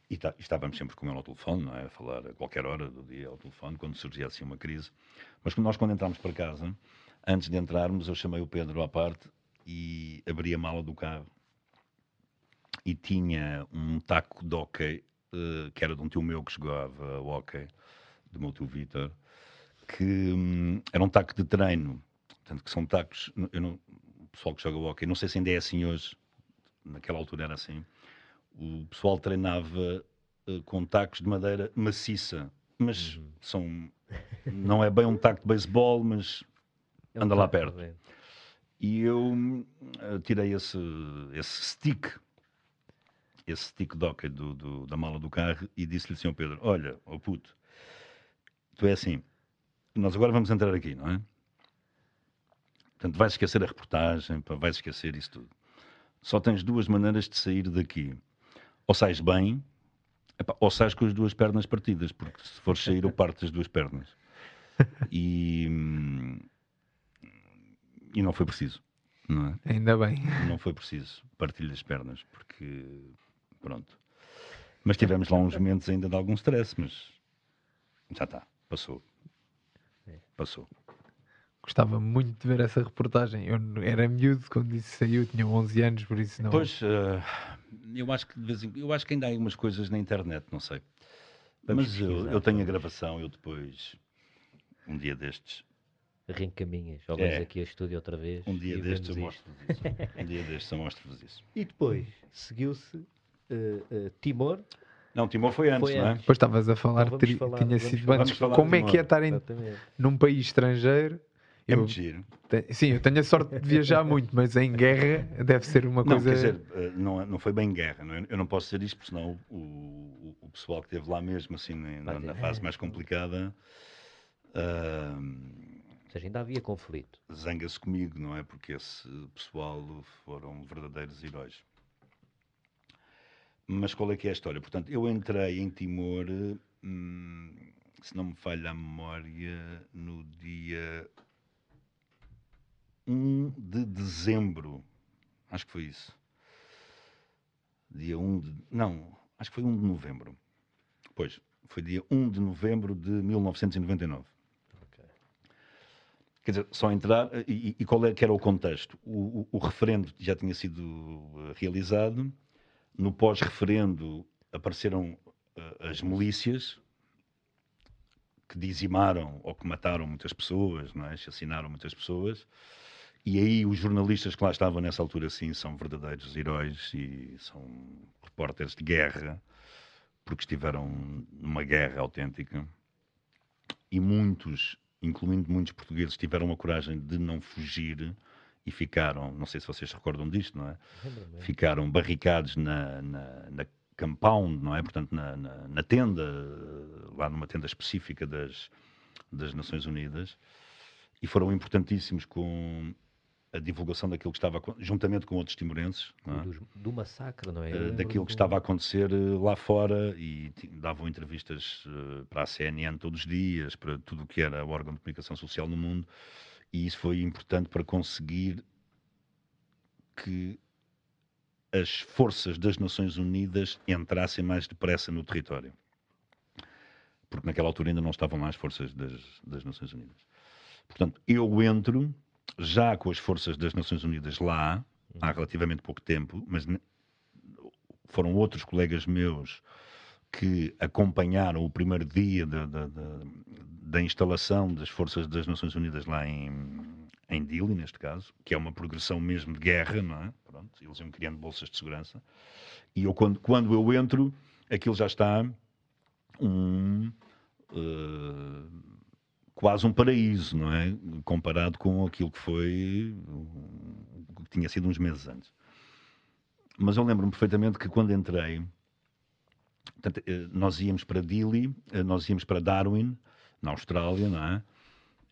e, tá, estávamos sempre com ele ao telefone, não é? A falar a qualquer hora do dia ao telefone, quando surgia assim uma crise. Mas nós, quando entramos para casa, antes de entrarmos, eu chamei o Pedro à parte e abri a mala do carro e tinha um taco de hockey, uh, que era de um tio meu que jogava hockey, do meu tio Vitor, que um, era um taco de treino. Portanto, que são tacos, eu não, pessoal que joga hockey, não sei se ainda é assim hoje, naquela altura era assim, o pessoal treinava uh, com tacos de madeira maciça, mas uhum. são, não é bem um taco de beisebol, mas é anda lá perto. E eu uh, tirei esse, esse stick, esse stick de hockey do, do, da mala do carro e disse-lhe ao Pedro, olha, oh puto, tu é assim, nós agora vamos entrar aqui, não é? Portanto, vais esquecer a reportagem, vais esquecer isso tudo. Só tens duas maneiras de sair daqui. Ou sais bem, ou sais com as duas pernas partidas, porque se fores sair, eu parto as duas pernas. E, e não foi preciso. Não é? Ainda bem. Não foi preciso partir as pernas, porque pronto. Mas tivemos lá uns momentos ainda de algum stress, mas já está, passou. É. Passou. Gostava muito de ver essa reportagem. Eu era miúdo quando isso saiu, tinha 11 anos, por isso não. Pois, uh, eu acho que de vez em, eu acho que ainda há algumas coisas na internet, não sei. Vamos Mas eu, eu, tenho a gravação, eu depois, um dia destes. Reencaminhas, ou é. aqui a estúdio outra vez. Um dia destes eu mostro-vos isso. um dia destes eu mostro-vos isso. E depois seguiu-se uh, uh, Timor. Não, Timor foi antes, foi não é? Depois estavas a falar, então ter, falar tinha sido antes. Como é que é estar em, num país estrangeiro é muito giro. Sim, eu tenho a sorte de viajar muito, mas em guerra deve ser uma não, coisa. Quer dizer, eh, não, não foi bem guerra, não é? eu não posso dizer isto, porque senão o, o, o pessoal que esteve lá mesmo, assim, na, na fase mais complicada. Uh, Ou seja, ainda havia conflito. Zanga-se comigo, não é? Porque esse pessoal foram verdadeiros heróis. Mas qual é que é a história? Portanto, eu entrei em Timor, hum, se não me falha a memória, no dia 1 de dezembro. Acho que foi isso. Dia 1 de. Não, acho que foi 1 de novembro. Pois, foi dia 1 de novembro de 1999. Quer dizer, só entrar. E, e, qual é que era o contexto? O, o, o referendo já tinha sido eh, realizado. No pós-referendo apareceram uh, as milícias que dizimaram ou que mataram muitas pessoas, não é? assassinaram muitas pessoas. E aí os jornalistas que lá estavam nessa altura, sim, são verdadeiros heróis e são repórteres de guerra, porque estiveram numa guerra autêntica. E muitos, incluindo muitos portugueses, tiveram a coragem de não fugir e ficaram, não sei se vocês recordam disto, não é? Ficaram barricados na, na, na compound, não é? Portanto, na, na, na, tenda, lá numa tenda específica das, das Nações Unidas, e foram importantíssimos com a divulgação daquilo que estava, juntamente com outros timorenses. É? Do, do, massacre, não é? Uh, daquilo que estava a acontecer uh, lá fora e davam entrevistas uh, para a CNN todos os dias, para tudo o que era o órgão de comunicação social no mundo, e isso foi importante para conseguir que as forças das Nações Unidas entrassem mais depressa no território. Porque naquela altura ainda não estavam lá as forças das, das Nações Unidas. Portanto, eu entro já com as forças das Nações Unidas lá, há relativamente pouco tempo, mas foram outros colegas meus que acompanharam o primeiro dia da, da, da, da instalação das forças das Nações Unidas lá em, em Dili, neste caso, que é uma progressão mesmo de guerra, não é? Pronto, eles iam criando bolsas de segurança. E eu, quando, quando eu entro, aquilo já está um. Uh, quase um paraíso, não é? Comparado com aquilo que foi, que tinha sido uns meses antes. Mas eu lembro-me perfeitamente que quando entrei, portanto, eh, nós íamos para Dili, eh, nós íamos para Darwin, na Austrália, não é?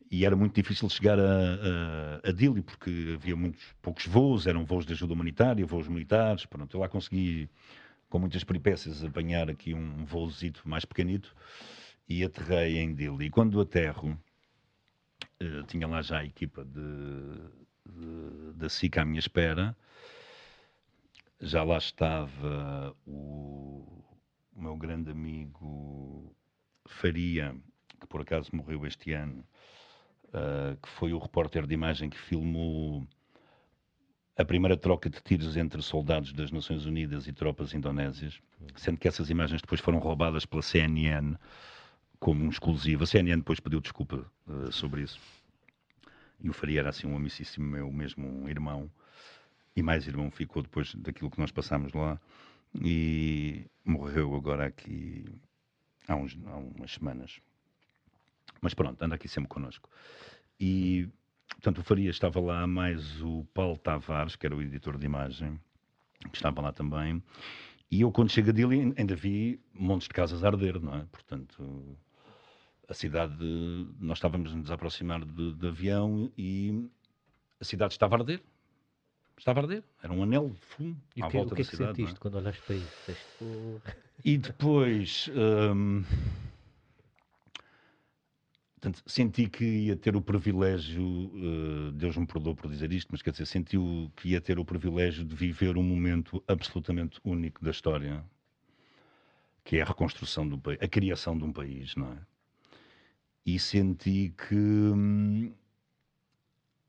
E era muito difícil chegar a, a, a Dili, porque havia muitos, poucos voos, eram voos de ajuda humanitária, voos militares, pronto, eu lá consegui, com muitas peripécias, apanhar aqui um voozito mais pequenito, e aterrei em Dili. E quando aterro, uh, tinha lá já a equipa da SICA à minha espera, já lá estava o, o, meu grande amigo Faria, que por acaso morreu este ano, uh, que foi o repórter de imagem que filmou a primeira troca de tiros entre soldados das Nações Unidas e tropas indonésias, sendo que essas imagens depois foram roubadas pela CNN como um exclusivo. A CNN depois pediu desculpa uh, sobre isso. E o Faria era assim um amicíssimo meu, mesmo um irmão. E mais irmão ficou depois daquilo que nós passámos lá. E morreu agora aqui há, uns, há umas semanas. Mas pronto, anda aqui sempre connosco. E, portanto, o Faria estava lá, mais o Paulo Tavares, que era o editor de imagem, que estava lá também. E eu, quando chego a Dili, ainda vi montes de casas a arder, não é? Portanto, a cidade, nós estávamos a nos aproximar de, de, avião e a cidade estava a arder. Estava a arder. Era um anel de fumo e à que, volta o que da cidade. O que é que sentiste é? quando olhaste para isso? E depois... Hum, portanto, senti que ia ter o privilégio, uh, Deus me perdoou por dizer isto, mas quer dizer, senti que ia ter o privilégio de viver um momento absolutamente único da história, que é a reconstrução do país, a criação de um país, não é? E senti que hum,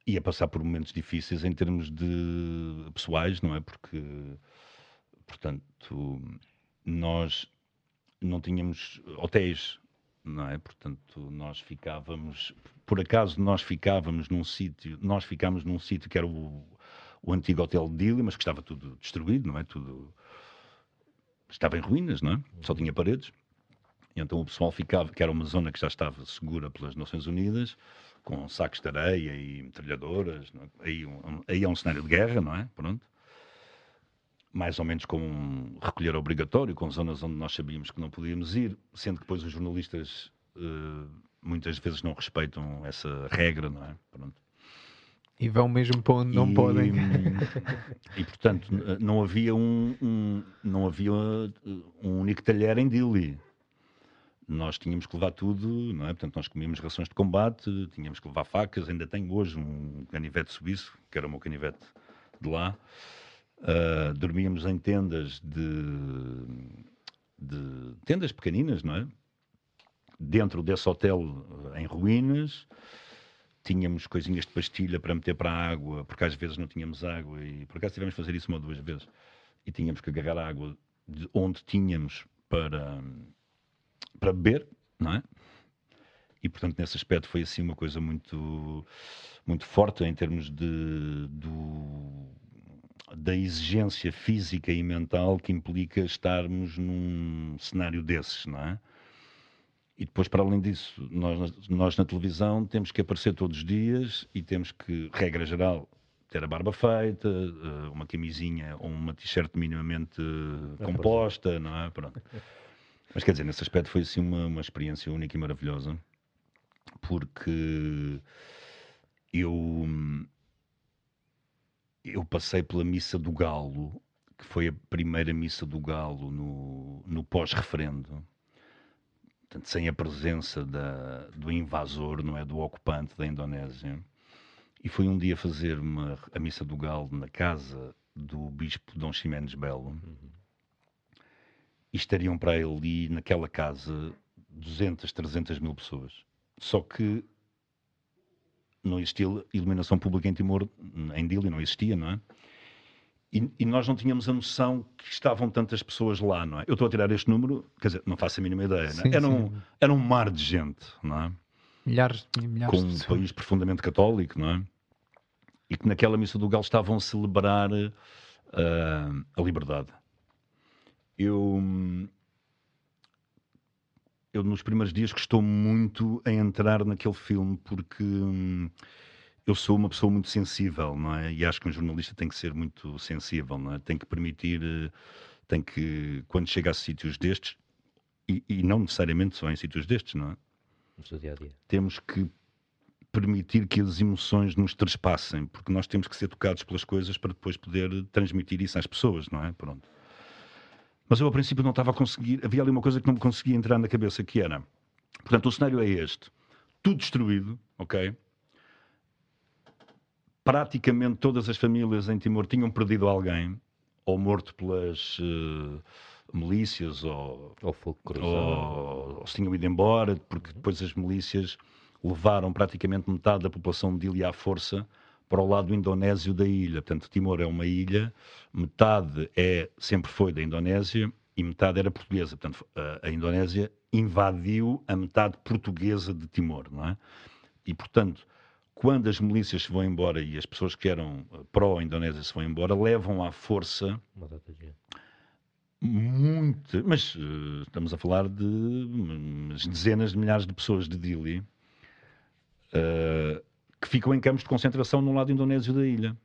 ia passar por momentos difíceis em termos de pessoais, não é? Porque, portanto, nós não tínhamos hotéis, não é? Portanto, nós ficávamos, por acaso nós ficávamos num sítio, nós ficámos num sítio que era o, o antigo hotel de Dili, mas que estava tudo destruído, não é? Tudo estava em ruínas, não é? Só tinha paredes. E então o pessoal ficava, que era uma zona que já estava segura pelas Nações Unidas, com sacos de areia e metralhadoras. É? Aí, um, aí é um cenário de guerra, não é? Pronto. Mais ou menos com um recolher obrigatório, com zonas onde nós sabíamos que não podíamos ir, sendo que depois os jornalistas uh, muitas vezes não respeitam essa regra, não é? Pronto. E vão mesmo para onde não e, podem. E portanto, não havia um, um, não havia um único talher em Dili. Nós tínhamos que levar tudo, não é? Portanto, nós comíamos rações de combate, tínhamos que levar facas. Ainda tenho hoje um canivete suíço, que era o meu canivete de lá. Uh, dormíamos em tendas de, de tendas pequeninas, não é? Dentro desse hotel em ruínas tínhamos coisinhas de pastilha para meter para a água, porque às vezes não tínhamos água e por acaso tivemos que fazer isso uma ou duas vezes e tínhamos que agarrar a água de onde tínhamos para, para beber, não é? E portanto nesse aspecto foi assim uma coisa muito muito forte em termos de do, da exigência física e mental que implica estarmos num cenário desses, não é? E depois, para além disso, nós, nós na televisão temos que aparecer todos os dias e temos que, regra geral, ter a barba feita, eh, uma camisinha ou uma t-shirt minimamente é composta, não é? Pronto. Mas quer dizer, nesse aspecto foi assim uma, uma experiência única e maravilhosa, porque eu, eu passei pela Missa do Galo, que foi a primeira Missa do Galo no, no pós-referendo sem a presença da, do invasor, não é, do ocupante da Indonésia. E foi um dia fazer uma, a missa do galo na casa do bispo Dom Ximenes Belo. Uhum. E estariam para ele ali, naquela casa, 200, 300 mil pessoas. Só que não existia iluminação pública em Timor, em Dili não existia, não é? E, e, nós não tínhamos a noção que estavam tantas pessoas lá, não é? Eu estou a tirar este número, quer dizer, não faço a mínima ideia, sim, era, um, era um mar de gente, não é? Milhares, milhares Com um país profundamente católico, não é? E que naquela missa do Galo estavam a celebrar uh, a liberdade. Eu, eu, nos primeiros dias, gostou muito a entrar naquele filme, porque. Hum, eu sou uma pessoa muito sensível, não é? E acho que um jornalista tem que ser muito sensível, não é? Tem que permitir, eh, tem que, quando chega a sítios destes, e, e não necessariamente só em sítios destes, não é? No seu dia a dia. Temos que permitir que as emoções nos trespassem, porque nós temos que ser tocados pelas coisas para depois poder transmitir isso às pessoas, não é? Pronto. Mas eu, ao princípio, não estava a conseguir. Havia ali uma coisa que não me conseguia entrar na cabeça, que era. Portanto, o cenário é este: tudo destruído, ok? praticamente todas as famílias em Timor tinham perdido alguém, ou morto pelas uh, milícias, ou, ou, ou, ou, se tinham ido embora, porque uhum. depois as milícias levaram praticamente metade da população de ilha à força para o lado indonésio da ilha. Portanto, Timor é uma ilha, metade é, sempre foi da Indonésia e metade era portuguesa. Portanto, a, a Indonésia invadiu a metade portuguesa de Timor, não é? E, portanto, quando as milícias se vão embora e as pessoas que eram eh, pró-Indonésia se vão embora, levam à força muito, mas uh, estamos a falar de dezenas de milhares de pessoas de Dili uh, que ficam em campos de concentração no lado indonésio da ilha.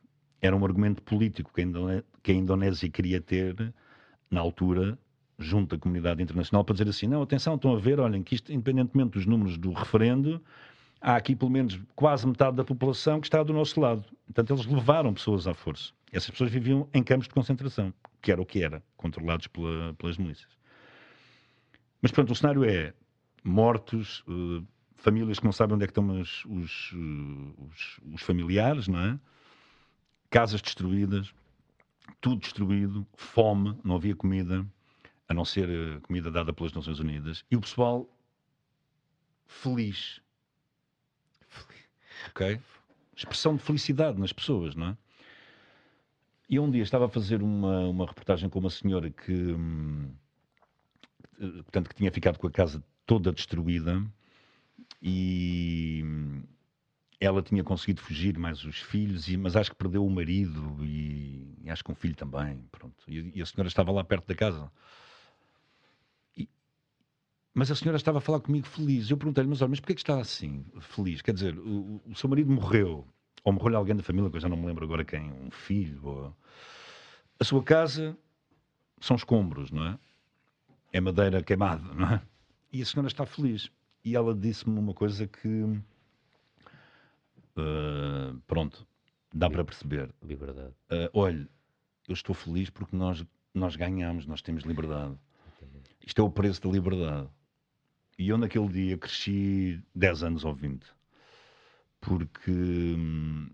Era um argumento político que a, Indoné que a Indonésia queria ter na altura junto à comunidade internacional para dizer assim, não, atenção, estão a ver, olhem, que isto, independentemente dos números do referendo, há aqui pelo menos quase metade da população que está do nosso lado. Portanto, eles levaram pessoas à força. Essas pessoas viviam em campos de concentração, que era o que era, controlados pela, pelas milícias. Mas, portanto, o cenário é mortos, uh, famílias que não sabem onde é que estão os, os, uh, os, os familiares, não é? Casas destruídas, tudo destruído, fome, não havia comida, a não ser comida dada pelas Nações Unidas, e o pessoal feliz, ok? Expressão de felicidade nas pessoas, não é? E um dia estava a fazer uma, uma reportagem com uma senhora que, hum, portanto, que tinha ficado com a casa toda destruída e hum, ela tinha conseguido fugir, mais os filhos, e, mas acho que perdeu o marido e, e acho que um filho também, pronto. E, e, a senhora estava lá perto da casa. Mas a senhora estava a falar comigo feliz. Eu perguntei-lhe, mas olha, mas porquê que está assim, feliz? Quer dizer, o, o seu marido morreu, ou morreu alguém da família, que eu já não me lembro agora quem, um filho, ou... A sua casa são escombros, não é? É madeira queimada, não é? E a senhora está feliz. E ela disse-me uma coisa que... Uh, pronto, Dá para perceber. Liberdade. Uh, olha, eu estou feliz porque nós, nós ganhamos, nós temos liberdade. Isto é o preço da liberdade. E eu naquele dia cresci 10 anos ou 20. Porque, hum,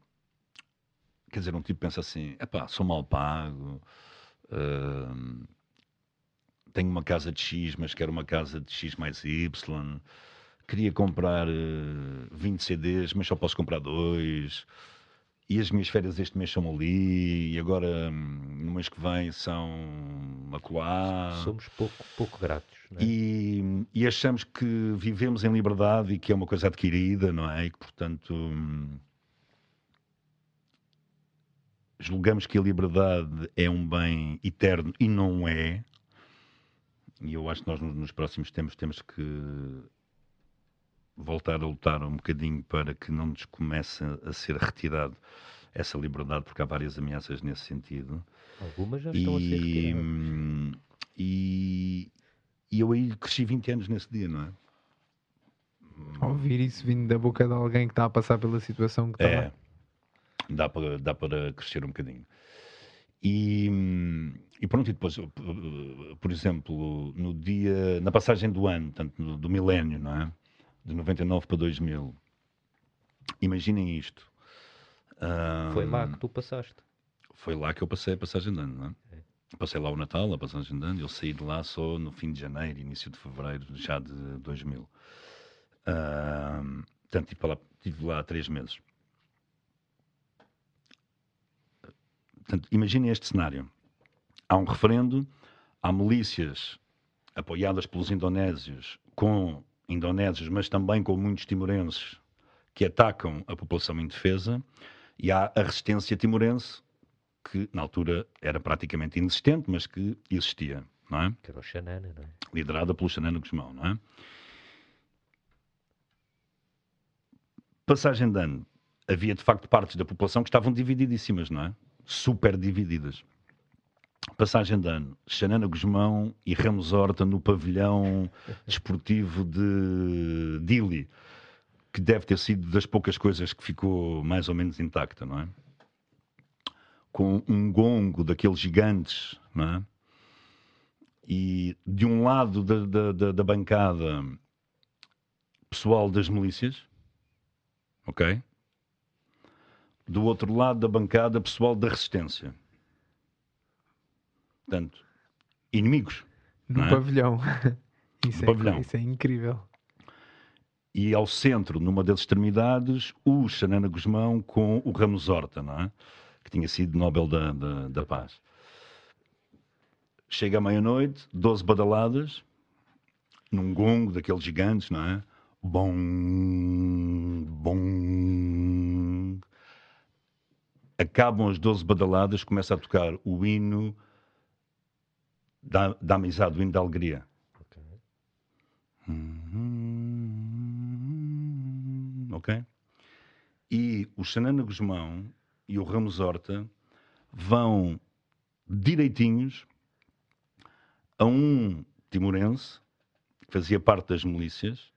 quer dizer, um tipo pensa assim, epá, sou mal pago, uh, tenho uma casa de X, mas quero uma casa de X mais Y, queria comprar uh, 20 CDs, mas só posso comprar dois e as minhas férias este mês são ali, e agora hum, no mês que vem são acolá. Somos pouco, pouco gratos. É? E, e, achamos que vivemos em liberdade e que é uma coisa adquirida, não é? E que, portanto, hum, julgamos que a liberdade é um bem eterno e não é. E eu acho que nós nos próximos tempos temos que voltar a lutar um bocadinho para que não nos comece a ser retirado essa liberdade, porque há várias ameaças nesse sentido. Algumas já estão e, a ser retiradas. E, e eu aí cresci 20 anos nesse dia, não é? Ouvir isso vindo da boca de alguém que está a passar pela situação que está é, Dá para, dá para crescer um bocadinho. E, e pronto, e depois, por exemplo, no dia, na passagem do ano, tanto do milénio, não é? De 99 para 2000. Imaginem isto. Foi lá que tu passaste. Foi lá que eu passei a passagem de ano, não é? é. Passei lá o Natal, a passagem de ano, eu saí de lá só no fim de janeiro, início de fevereiro, já de 2000. Uh, portanto, estive lá, estive lá três meses. Portanto, imaginem este cenário. Há um referendo, há milícias apoiadas pelos indonésios com indonésios, mas também com muitos timorenses que atacam a população indefesa, e há a resistência timorense, que na altura era praticamente inexistente, mas que existia, não é? Que era o Xanana, não é? Liderada pelo Xanana Guzmão, não é? Passagem de ano, havia de facto partes da população que estavam divididíssimas, não é? Super divididas. Passagem de ano, Xanana Guzmão e Ramos Horta no pavilhão desportivo de Dili, que deve ter sido das poucas coisas que ficou mais ou menos intacta, não é? Com um gongo daqueles gigantes, não é? E de um lado da, da, da bancada, pessoal das milícias, ok? Do outro lado da bancada, pessoal da resistência. Portanto, inimigos. No é? pavilhão. Isso, no é, pavilhão. isso é incrível. E ao centro, numa das extremidades, o Xanana Guzmão com o Ramos Horta, não é? que tinha sido Nobel da, da, da Paz. Chega à meia-noite, 12 badaladas, num gongo daqueles gigantes, não é? Bom, bom. Acabam as 12 badaladas, começa a tocar o hino da, da amizade, o hino da alegria. Ok. Ok? E o Xanana Guzmão e o Ramos Horta vão direitinhos a um timorense que fazia parte das milícias.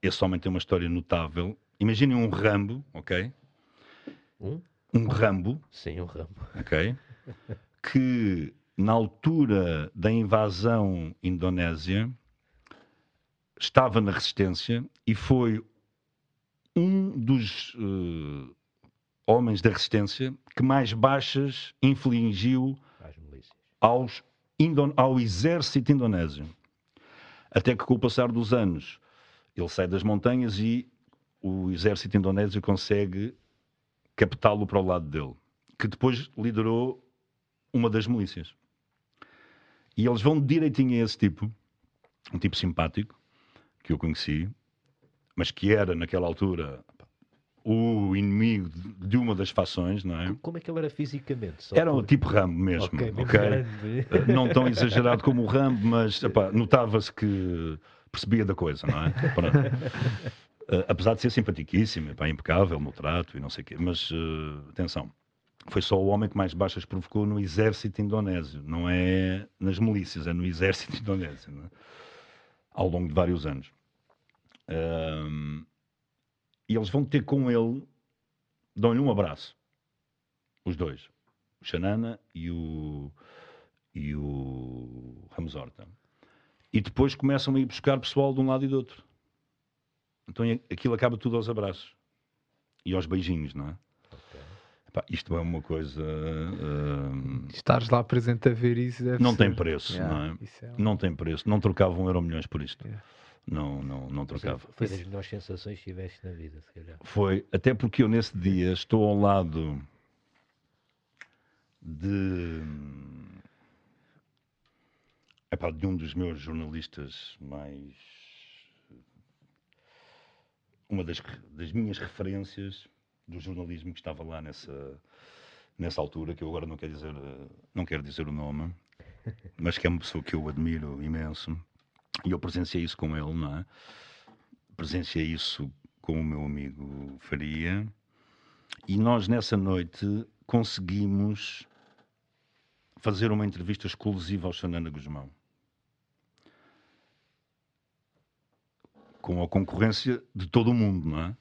Esse homem tem uma história notável. Imaginem um Rambo, ok? Um? Um Rambo. Sim, um Rambo. Ok? Que na altura da invasão indonésia, estava na resistência e foi um dos uh, homens da resistência que mais baixas infligiu aos ao exército indonésio. Até que, com o passar dos anos, ele sai das montanhas e o exército indonésio consegue captá-lo para o lado dele, que depois liderou uma das milícias. E eles vão direitinho a esse tipo, um tipo simpático, que eu conheci, mas que era naquela altura o inimigo de uma das fações, não é? Como é que ele era fisicamente? Só era por... um tipo Rambo mesmo, ok? okay? Eh, não tão exagerado como o Rambo, mas notava-se que percebia da coisa, não é? uh, apesar de ser simpaticíssimo, epá, impecável no trato e não sei o quê, mas uh, atenção, foi só o homem que mais baixas provocou no exército indonésio, não é nas milícias, é no exército indonésio, é? ao longo de vários anos. Um, e eles vão ter com ele dão-lhe um abraço. Os dois. O Xanana e o, e o Ramos Horta. E depois começam a ir buscar pessoal de um lado e do outro. Então aquilo acaba tudo aos abraços. E aos beijinhos, não é? Epá, isto é uma coisa. Uh, Estares lá presente a ver isso. não ser... tem preço, yeah, não é? é Não tem preço. Não trocavam um euro milhões por isto. Yeah. Não, não, não trocava. Foi das melhores sensações que tiveste na vida, se calhar. Foi, até porque eu nesse dia estou ao lado de. Epá, de um dos meus jornalistas mais. Uma das, das minhas referências do jornalismo que estava lá nessa, nessa altura, que eu agora não quero dizer, não quero dizer o nome, mas que é uma pessoa que eu admiro imenso. E eu presenciei isso com ele, não é? Presenciei isso com o meu amigo Faria. E nós, nessa noite, conseguimos fazer uma entrevista exclusiva ao Xanana Guzmão. Com a concorrência de todo o mundo, não é?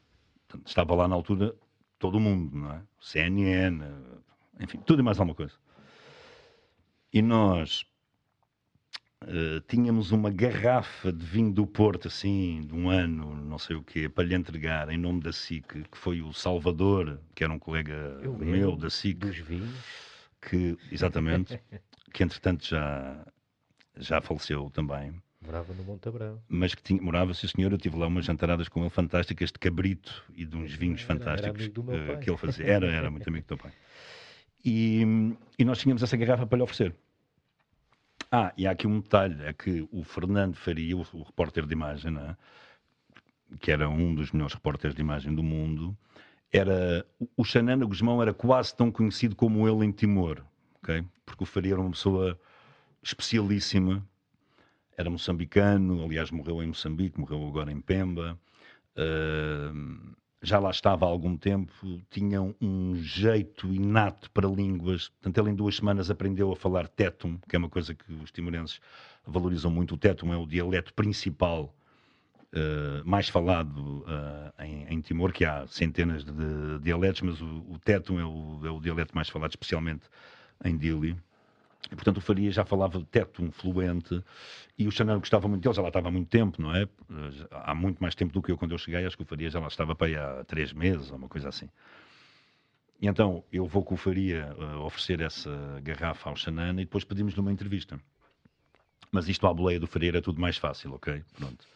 Estava lá na altura todo mundo, não é? CNN, enfim, tudo e mais alguma coisa. E nós uh, tínhamos uma garrafa de vinho do Porto, assim, de um ano, não sei o quê, para lhe entregar em nome da SIC, que foi o Salvador, que era um colega Eu meu da SIC. Dos vinhos. Que, exatamente, que entretanto já, já faleceu também. Morava no Monte Abrão. Mas que tinha, morava, sim senhor, eu tive lá umas jantaradas com ele fantásticas de cabrito e de uns vinhos era, fantásticos era uh, que ele fazia. Era, era muito amigo do teu pai. E, e nós tínhamos essa garrafa para lhe oferecer. Ah, e há aqui um detalhe, é que o Fernando Faria, o, o repórter de imagem, é? que era um dos melhores repórteres de imagem do mundo, era o Xanana Guzmão era quase tão conhecido como ele em Timor, ok? Porque o Faria era uma pessoa especialíssima era moçambicano, aliás, morreu em Moçambique, morreu agora em Pemba. Uh, já lá estava há algum tempo, tinha um jeito inato para línguas. Portanto, ele em duas semanas aprendeu a falar tétum, que é uma coisa que os timorenses valorizam muito. O tétum é o dialeto principal uh, mais falado uh, em, em, Timor, que há centenas de dialetos, mas o, o tétum é o, é o dialeto mais falado, especialmente em Dili. E, portanto, o Faria já falava teto fluente e o Xanano gostava muito dele, já lá estava há muito tempo, não é? Há muito mais tempo do que eu quando eu cheguei, acho que o Faria já lá estava para aí há três meses, uma coisa assim. E então eu vou com o Faria uh, oferecer essa garrafa ao Xanana e depois pedimos-lhe uma entrevista. Mas isto à boleia do Faria era tudo mais fácil, ok? Pronto.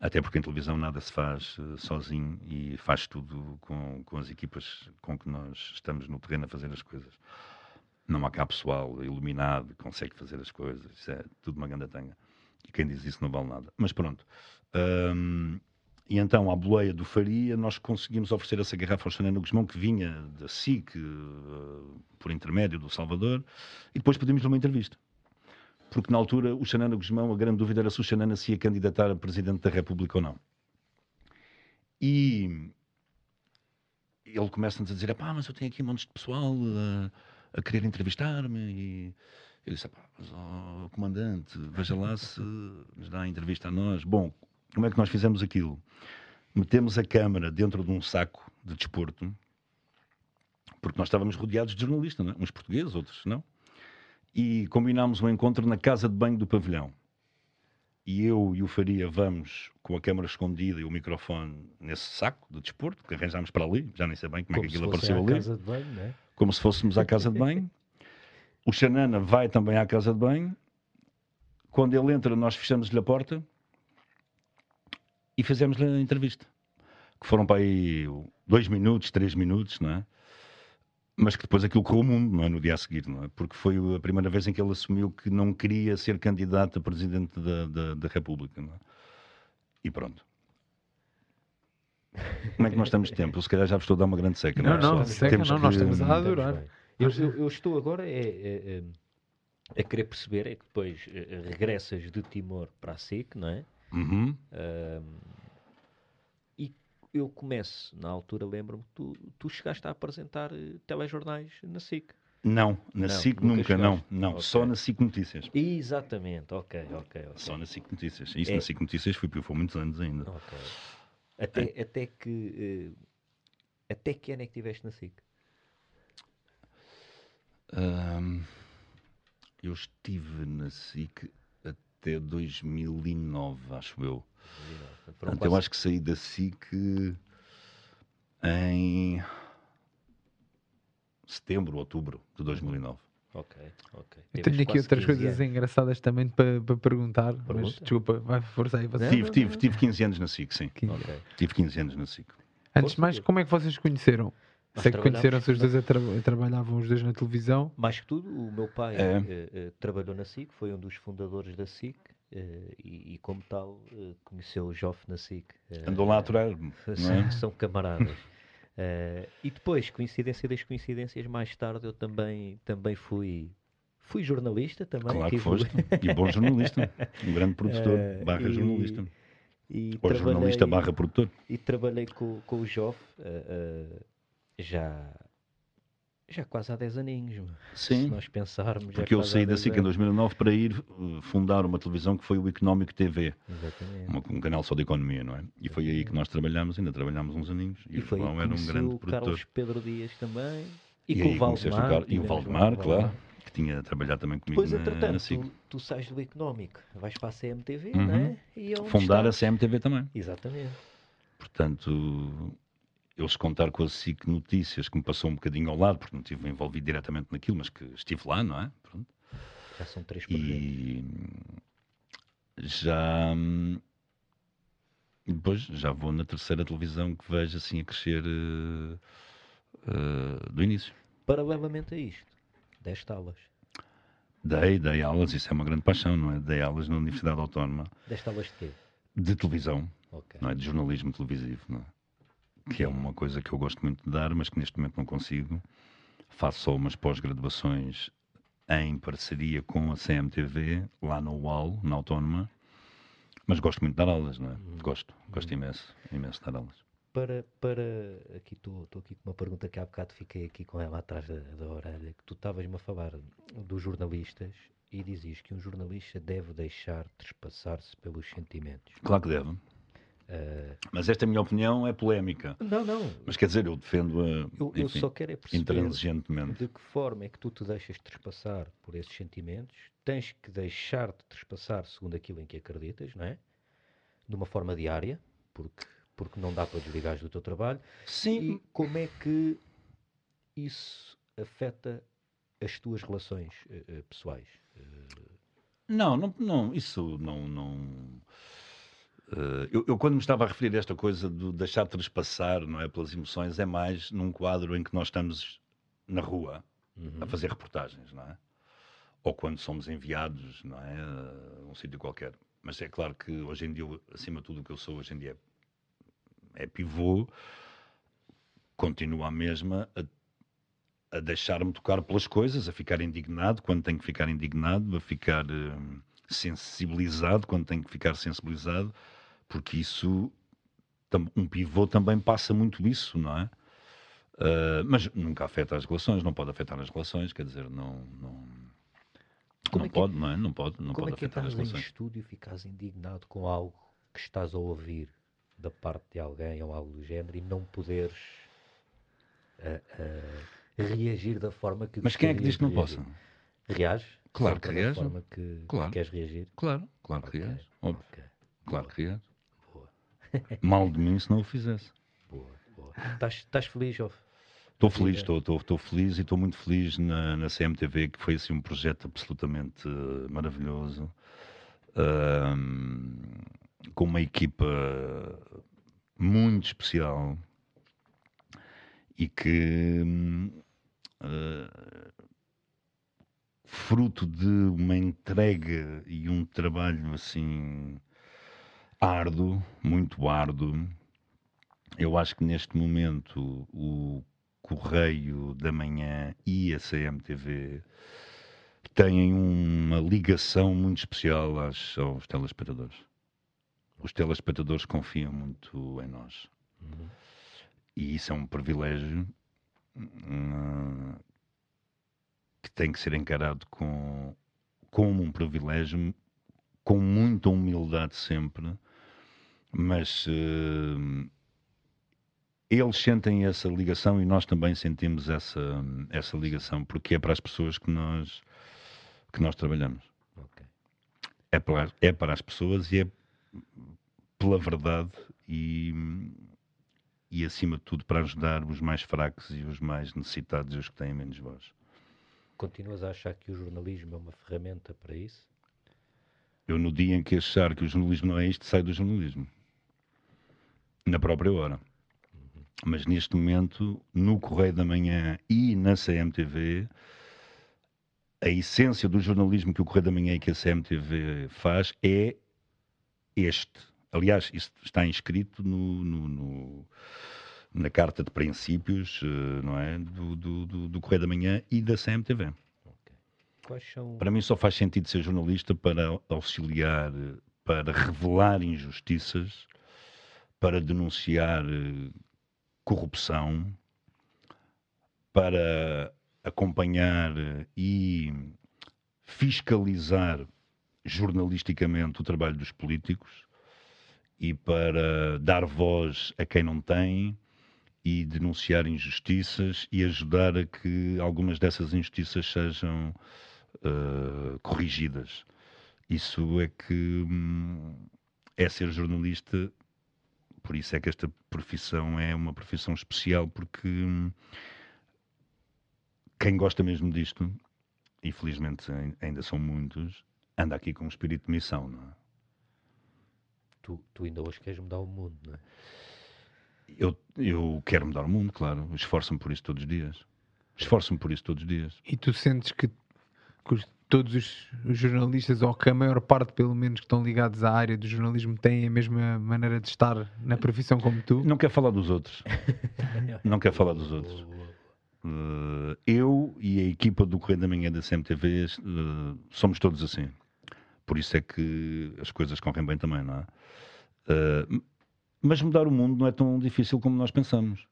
Até porque em televisão nada se faz uh, sozinho e faz tudo com, com as equipas com que nós estamos no terreno a fazer as coisas não há cá pessoal iluminado que consegue fazer as coisas, isso é tudo uma grande tanga. E quem diz isso não vale nada. Mas pronto. Um, e então, à boleia do Faria, nós conseguimos oferecer essa garrafa ao Xanana Guzmão, que vinha da SIC, uh, por intermédio do Salvador, e depois pedimos-lhe uma entrevista. Porque na altura, o Xanana Guzmão, a grande dúvida era se o Xanana se ia candidatar a Presidente da República ou não. E ele começa-nos a dizer: pá, mas eu tenho aqui um monte de pessoal. Uh, a querer entrevistar-me e eu disse, mas, oh, comandante, veja lá se nos dá a entrevista a nós. Bom, como é que nós fizemos aquilo? Metemos a câmara dentro de um saco de desporto, porque nós estávamos rodeados de jornalistas, é? uns portugueses, outros não, e combinámos um encontro na casa de banho do pavilhão. E eu e o Faria vamos com a câmara escondida e o microfone nesse saco de desporto que arranjámos para ali, já nem sei bem como, como é que aquilo apareceu ali. Casa de banho, não é? Como se fôssemos à casa de banho. O Xanana vai também à casa de banho. Quando ele entra, nós fechamos-lhe a porta e fazemos-lhe a entrevista. Que foram para aí dois minutos, três minutos, não é? Mas que depois aquilo correu o mundo, não é? No dia a seguir, não é? Porque foi a primeira vez em que ele assumiu que não queria ser candidato a presidente da, da, da República, não é? E pronto. Como é que nós estamos de tempo? Eu se calhar já vos estou a dar uma grande seca. Não, não, não seca temos não, que... nós estamos a adorar. Eu, eu, eu, estou agora é, é, é, a querer perceber é que depois é, regressas de Timor para a SIC, não é? Uhum. e eu começo, na altura lembro-me, tu, tu chegaste a apresentar eh, telejornais na SIC. Não, na não, SIC nunca, nunca não, não, okay. só na SIC Notícias. Exatamente, ok, ok. okay. Só na SIC Notícias. Isso é. na SIC Notícias foi, foi muitos anos ainda. Ok. Até, é. até que uh, até que ano é que estiveste na SIC? Um, eu estive na SIC até 2009, acho eu. Portanto, eu acho que saí da SIC em setembro, outubro de 2009. Ok, ok. Eu tenho aqui outras coisas anos. engraçadas também para, para perguntar, Pergunta? mas desculpa, vai força aí. Você. Tive, tive, tive 15 anos na SIC, sim. 15. Okay. Tive 15 anos na SIC. Antes de mais, como é que vocês conheceram? Sei que conheceram-se os dois, tra trabalhavam os dois na televisão. Mais que tudo, o meu pai é. uh, uh, trabalhou na SIC, foi um dos fundadores da SIC uh, e, e, como tal, conheceu o Joff na SIC. Andou lá a aturar, é? São camaradas. E depois, coincidência das coincidências, mais tarde eu também, também fui Fui jornalista também. Claro que foste. e bom jornalista. Um grande produtor, barra e, jornalista. E Ou jornalista barra produtor. E trabalhei com, com o Joff uh, uh, já já quase há 10 aninhos. Sim. Se nós pensarmos. Porque eu saí da SIC em 2009 para ir uh, fundar uma televisão que foi o Económico TV. Exatamente. Uma, um canal só de economia, não é? E foi aí que nós trabalhamos, ainda trabalhamos uns aninhos. E, e foi o João era um grande produtor. Carlos Pedro Dias também. E, e com o Valdemar. O e o Valdemar, claro. Que tinha trabalhado também comigo pois, na, entretanto, na SIC. Tu, tu sais do Económico, vais para a CMTV, uhum. não é? E é Fundar a CMTV também. Exatamente. Portanto, eu se contar com a SIC Notícias, que me passou um bocadinho ao lado, porque não estive envolvido diretamente naquilo, mas que estive lá, não é? Pronto. Já são três projetos. E já. Depois já vou na terceira televisão que vejo assim a crescer uh, uh, do início. Paralelamente a isto, deste aulas. Dei, dei aulas, isso é uma grande paixão, não é? Dei aulas na Universidade Autónoma. Deste aulas de quê? De televisão, okay. não é? De jornalismo televisivo, não é? Que é uma coisa que eu gosto muito de dar, mas que neste momento não consigo. Faço só umas pós-graduações em parceria com a CMTV, lá no UAL, na Autónoma. Mas gosto muito de dar aulas, não é? Uhum. Gosto, gosto uhum. imenso, imenso de dar aulas. Para, para aqui estou aqui com uma pergunta que há bocado fiquei aqui com ela atrás da, da orelha, que tu estavas-me a falar dos jornalistas e dizias que um jornalista deve deixar trespassar-se pelos sentimentos. Claro que deve. Uh, Mas esta minha opinião é polémica. Não, não. Mas quer dizer, eu defendo-a eu, eu só quero é perceber. De que forma é que tu te deixas trespassar por esses sentimentos? Tens que deixar-te trespassar segundo aquilo em que acreditas, não é? De uma forma diária, porque, porque não dá para desligar do teu trabalho. Sim. E como é que isso afeta as tuas relações uh, pessoais? Uh... Não, não, não, isso não, não eu, eu, quando me estava a referir a esta coisa de deixar trespassar não é, pelas emoções, é mais num quadro em que nós estamos na rua uhum. a fazer reportagens, não é? Ou quando somos enviados, não é? A um sítio qualquer. Mas é claro que hoje em dia, acima de tudo o que eu sou hoje em dia é, é pivô, continuo a mesma a, a deixar-me tocar pelas coisas, a ficar indignado quando tenho que ficar indignado, a ficar uh, sensibilizado quando tenho que ficar sensibilizado porque isso, um pivô também passa muito isso, não é? Uh, mas nunca afeta as relações, não pode afetar as relações, quer dizer, não, não, não é pode, que, não é? Não pode, não como pode é que afetar as relações. em estúdio ficas indignado com algo que estás a ouvir da parte de alguém ou algo do género e não poderes uh, uh, reagir da forma que Mas quem é que diz que não possa? Reage? Claro que reage. forma que claro. queres reagir? Claro, claro que okay. reage. Óbvio. Okay. Claro que reage. Mal de mim se não o fizesse. Boa, boa. Estás feliz, Joff? Estou feliz, estou feliz e estou muito feliz na, na, CMTV, que foi assim um projeto absolutamente uh, maravilhoso, uh, com uma equipa muito especial e que uh, fruto de uma entrega e um trabalho assim árduo, muito árduo. Eu acho que neste momento o Correio da Manhã e a CMTV têm uma ligação muito especial aos, aos telespectadores. Os telespectadores confiam muito em nós. Uhum. E isso é um privilégio uh, que tem que ser encarado com, como um privilégio, com muita humildade sempre, mas uh, eles sentem essa ligação e nós também sentimos essa, essa ligação, porque é para as pessoas que nós, que nós trabalhamos. Okay. É, para, é para as pessoas e é pela verdade e, e, acima de tudo, para ajudar os mais fracos e os mais necessitados e os que têm menos voz. Continuas a achar que o jornalismo é uma ferramenta para isso? Eu, no dia em que achar que o jornalismo não é isto, saio do jornalismo. Na própria hora. Mas neste momento, no Correio da Manhã e na CMTV, a essência do jornalismo que o Correio da Manhã e que a CMTV faz é este. Aliás, isso está inscrito no, no, no, na Carta de Princípios eh, não é? do, do, do, do Correio da Manhã e da CMTV. São... Para mim só faz sentido ser jornalista para auxiliar, para revelar injustiças, para denunciar eh, corrupção, para acompanhar e fiscalizar jornalisticamente o trabalho dos políticos e para dar voz a quem não tem e denunciar injustiças e ajudar a que algumas dessas injustiças sejam uh, corrigidas. Isso é que hum, é ser jornalista por isso é que esta profissão é uma profissão especial, porque hum, quem gosta mesmo disto, e felizmente ainda são muitos, anda aqui com um espírito de missão, não é? Tu, tu ainda hoje queres mudar o mundo, não é? Eu, eu quero mudar o mundo, claro. Esforço-me por isso todos os dias. Esforço-me por isso todos os dias. E tu sentes que, que todos os, os, jornalistas, ou que a maior parte, pelo menos, que estão ligados à área do jornalismo, têm a mesma maneira de estar na profissão como tu? Não quer falar dos outros. não quer falar dos outros. Uh, eu e a equipa do Correio da Manhã da CMTV uh, eh, somos todos assim. Por isso é que as coisas correm bem também, não é? Uh, mas mudar o mundo não é tão difícil como nós pensamos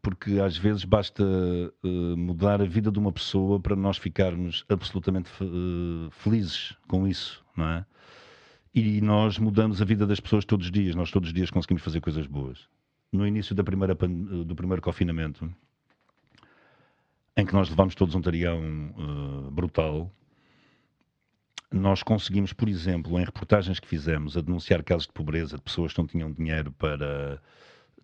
porque às vezes basta uh, mudar a vida de uma pessoa para nós ficarmos absolutamente uh, felizes com isso, não é? E nós mudamos a vida das pessoas todos os dias, nós todos os dias conseguimos fazer coisas boas. No início da primeira, do primeiro confinamento, em que nós levámos todos um tarião uh, brutal, nós conseguimos, por exemplo, em reportagens que fizemos, a denunciar casos de pobreza de pessoas que não tinham dinheiro para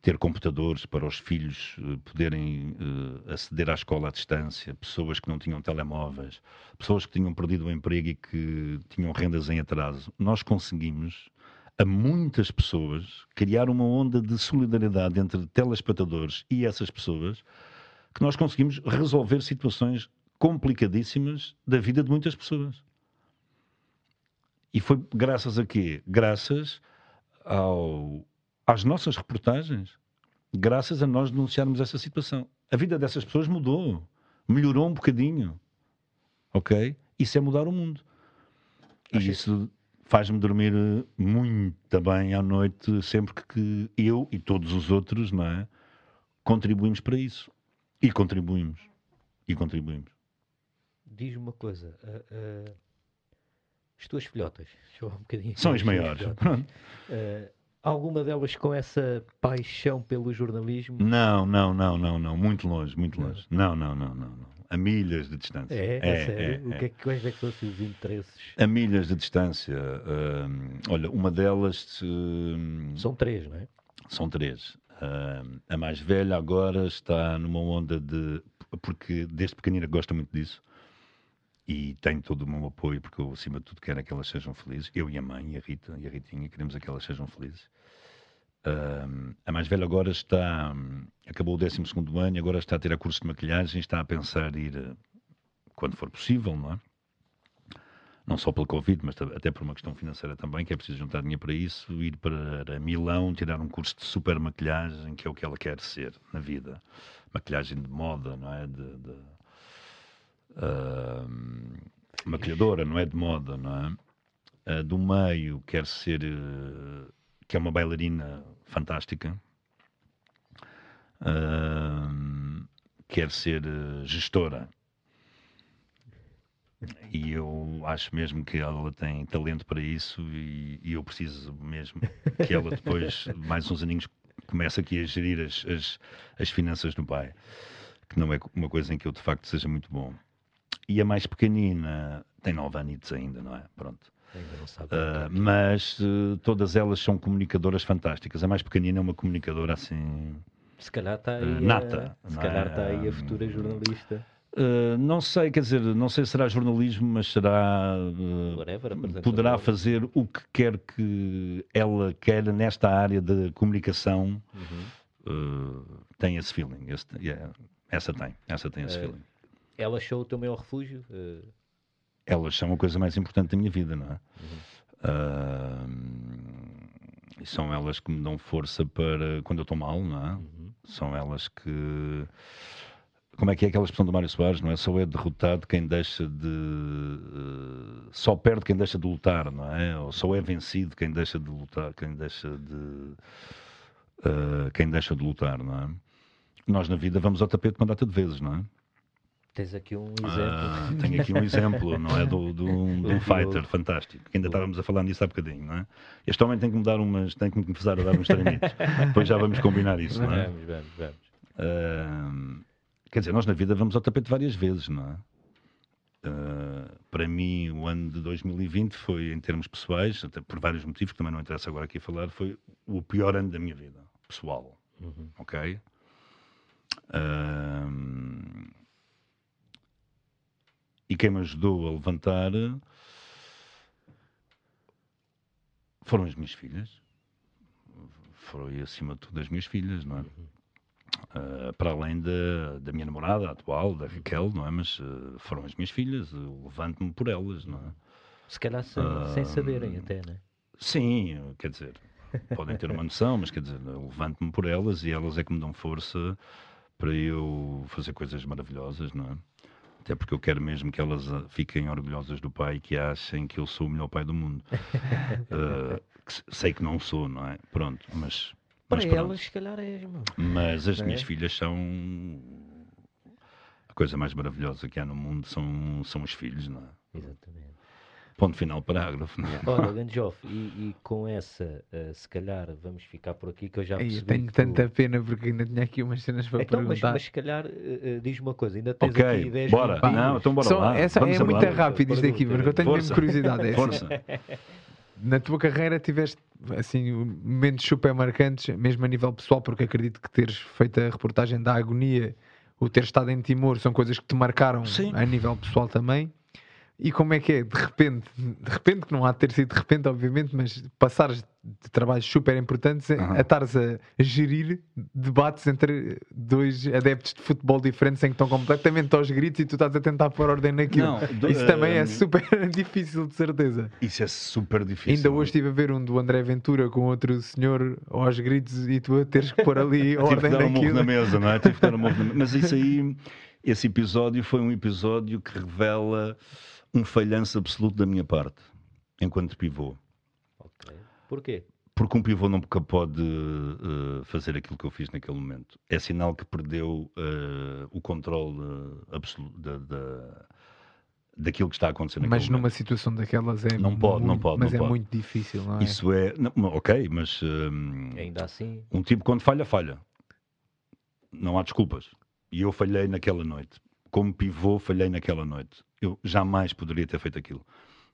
ter computadores para os filhos uh, poderem uh, aceder à escola à distância, pessoas que não tinham telemóveis, pessoas que tinham perdido o emprego e que tinham rendas em atraso. Nós conseguimos, a muitas pessoas, criar uma onda de solidariedade entre telespectadores e essas pessoas, que nós conseguimos resolver situações complicadíssimas da vida de muitas pessoas. E foi graças a quê? Graças ao às nossas reportagens, graças a nós denunciarmos essa situação. A vida dessas pessoas mudou, melhorou um bocadinho, ok? Isso é mudar o mundo. E isso faz-me dormir muito bem à noite, sempre que eu e todos os outros, não é? Contribuímos para isso. E contribuímos. E contribuímos. Diz-me uma coisa. Uh, uh, as tuas filhotas, um bocadinho. São as maiores. Pronto. Uh, alguma delas com essa paixão pelo jornalismo? Não, não, não, não, não. Muito longe, muito longe. Não, não, não, não. não. A milhas de distância. É, é, é sério? É, o que é, quais é que são assim, os interesses? A milhas de distância. Uh, olha, uma delas. Uh, são três, não é? São três. Uh, a mais velha agora está numa onda de. Porque desde pequenina gosta muito disso e tenho todo o meu apoio, porque eu, acima de tudo, quero que elas sejam felizes. Eu e a mãe, e a Rita, e a Ritinha, queremos que elas sejam felizes. Uh, a mais velha agora está, acabou o 12 ano e agora está a ter a curso de maquilhagem, está a pensar ir, eh, quando for possível, não é? Não só pelo Covid, mas até por uma questão financeira também, que é preciso juntar dinheiro para isso, ir para Milão, tirar um curso de super maquilhagem, que é o que ela quer ser na vida. Maquilhagem de moda, não é? de, de uh, maquilhadora, não é de moda, não é? Uh, do meio quer ser, uh, que é uma bailarina fantástica, quer ser gestora. E eu acho mesmo que ela tem talento para isso e, e eu preciso mesmo que ela depois, mais uns aninhos, começa aqui a gerir as, as, as finanças do pai, que não é uma coisa em que eu de facto seja muito bom. E a mais pequenina tem nove anos ainda, não é? Pronto. Uh, mas uh, todas elas são comunicadoras fantásticas. A mais pequenina é uma comunicadora assim. Se calhar está aí. Uh, nata. A, se calhar está é? aí a futura jornalista. Uh, não sei, quer dizer, não sei se será jornalismo, mas será. Whatever, poderá fazer o que quer que ela queira nesta área de comunicação. Uhum. Uh, tem esse feeling. Esse, yeah, essa tem, essa tem esse feeling. Ela achou o teu maior refúgio? Elas são a coisa mais importante da minha vida, não é? Uhum. Uh, são elas que me dão força para quando eu estou mal, não é? Uhum. São elas que. Como é que é aquela expressão do Mário Soares, não é? Só é derrotado quem deixa de. Uh, só perde quem deixa de lutar, não é? Ou só é vencido quem deixa de lutar, quem deixa de. Uh, quem deixa de lutar, não é? Nós na vida vamos ao tapete uma data de vezes, não é? Tens aqui um exemplo. Ah, tenho aqui um exemplo, não é? Do, do, do um fighter fantástico. Que ainda estávamos a falar nisso há bocadinho, não é? Este homem tem que me dar umas, tem que me começar a dar uns tremitos. Depois já vamos combinar isso, não é? Vamos, vamos, vamos. Uh, quer dizer, nós na vida vamos ao tapete várias vezes, não é? Uh, para mim, o ano de 2020 foi, em termos pessoais, até por vários motivos que também não interessa agora aqui falar, foi o pior ano da minha vida, pessoal. Uhum. Ok? Uh, e quem me ajudou a levantar foram as minhas filhas. Foram, acima de tudo, as minhas filhas, não é? Uh, para além da, da minha namorada atual, da Raquel, não é? Mas uh, foram as minhas filhas, levanto-me por elas, não é? Se calhar sem, uh, sem saberem até, não é? Sim, quer dizer, podem ter uma noção, mas quer dizer, levanto-me por elas e elas é que me dão força para eu fazer coisas maravilhosas, não é? Até porque eu quero mesmo que elas ah, fiquem orgulhosas do pai e que achem que eu sou o melhor pai do mundo. uh, que sei que não sou, não é? Pronto, mas. Para mas elas, se calhar és, mano. Mas as é? minhas filhas são. A coisa mais maravilhosa que há no mundo são, são os filhos, não é? Exatamente. Ponto final, parágrafo. Não? Ora, Ganjoff, e, e, com essa, uh, se calhar vamos ficar por aqui, que eu já percebi. Eu tenho tanta tu... pena porque ainda tinha aqui umas cenas para então, perguntar. Mas, mas se calhar, uh, diz uma coisa, ainda tens okay, aqui ideias. bora. Não, então bora Só, lá. Essa vamos é muito rápido isto aqui, porque eu tenho Força. mesmo curiosidade. Força. Na tua carreira tiveste assim momentos super marcantes, mesmo a nível pessoal, porque acredito que teres feito a reportagem da agonia, o ter estado em Timor, são coisas que te marcaram Sim. a nível pessoal também. E como é que é, de repente, de repente, que não há de ter sido de repente, obviamente, mas passares de trabalhos super importantes uhum. a estares a gerir debates entre dois adeptos de futebol diferentes em que estão completamente aos gritos e tu estás a tentar pôr ordem naquilo. Não, do, isso uh, também é super difícil, de certeza. Isso é super difícil. Ainda hoje estive a ver um do André Ventura com outro senhor aos gritos e tu a teres que pôr ali ordem naquilo. Tive um na mesa, não é? Tive que dar um na mesa. Mas isso aí, esse episódio foi um episódio que revela um falhanço absoluto da minha parte, enquanto pivô. Ok. Porquê? Porque um pivô nunca pode uh, fazer aquilo que eu fiz naquele momento. É sinal que perdeu uh, o controle uh, absoluto da, da, daquilo que está acontecendo naquele Mas numa momento. situação daquelas é não pode, muito, não pode, mas não é pode. muito difícil, não é? Isso é, não, ok, mas um, ainda assim, um tipo quando falha, falha. Não há desculpas. E eu falhei naquela noite como pivô, falhei naquela noite. Eu jamais poderia ter feito aquilo.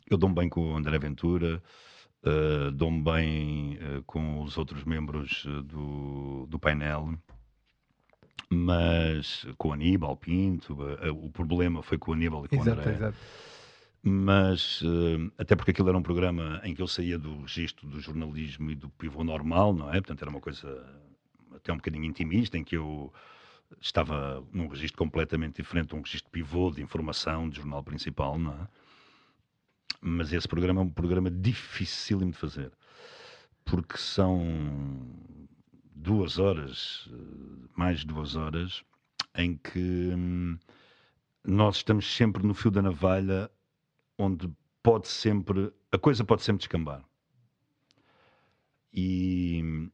Eu dou-me bem com o André Ventura, uh, dou-me bem uh, com os outros membros uh, do, do painel, mas com o Aníbal Pinto, o problema foi com o Aníbal e com o André. Exato. Mas, até porque aquilo era um programa em que eu saía do registro do jornalismo e do pivô normal, não é? Portanto, era uma coisa até um bocadinho intimista, em que eu estava num registro completamente diferente, um registro pivô de informação, de jornal principal, não é? Mas esse programa é um programa dificílimo de fazer, porque são duas horas, mais de duas horas, em que hum, nós estamos sempre no fio da navalha, onde pode sempre, a coisa pode sempre descambar. E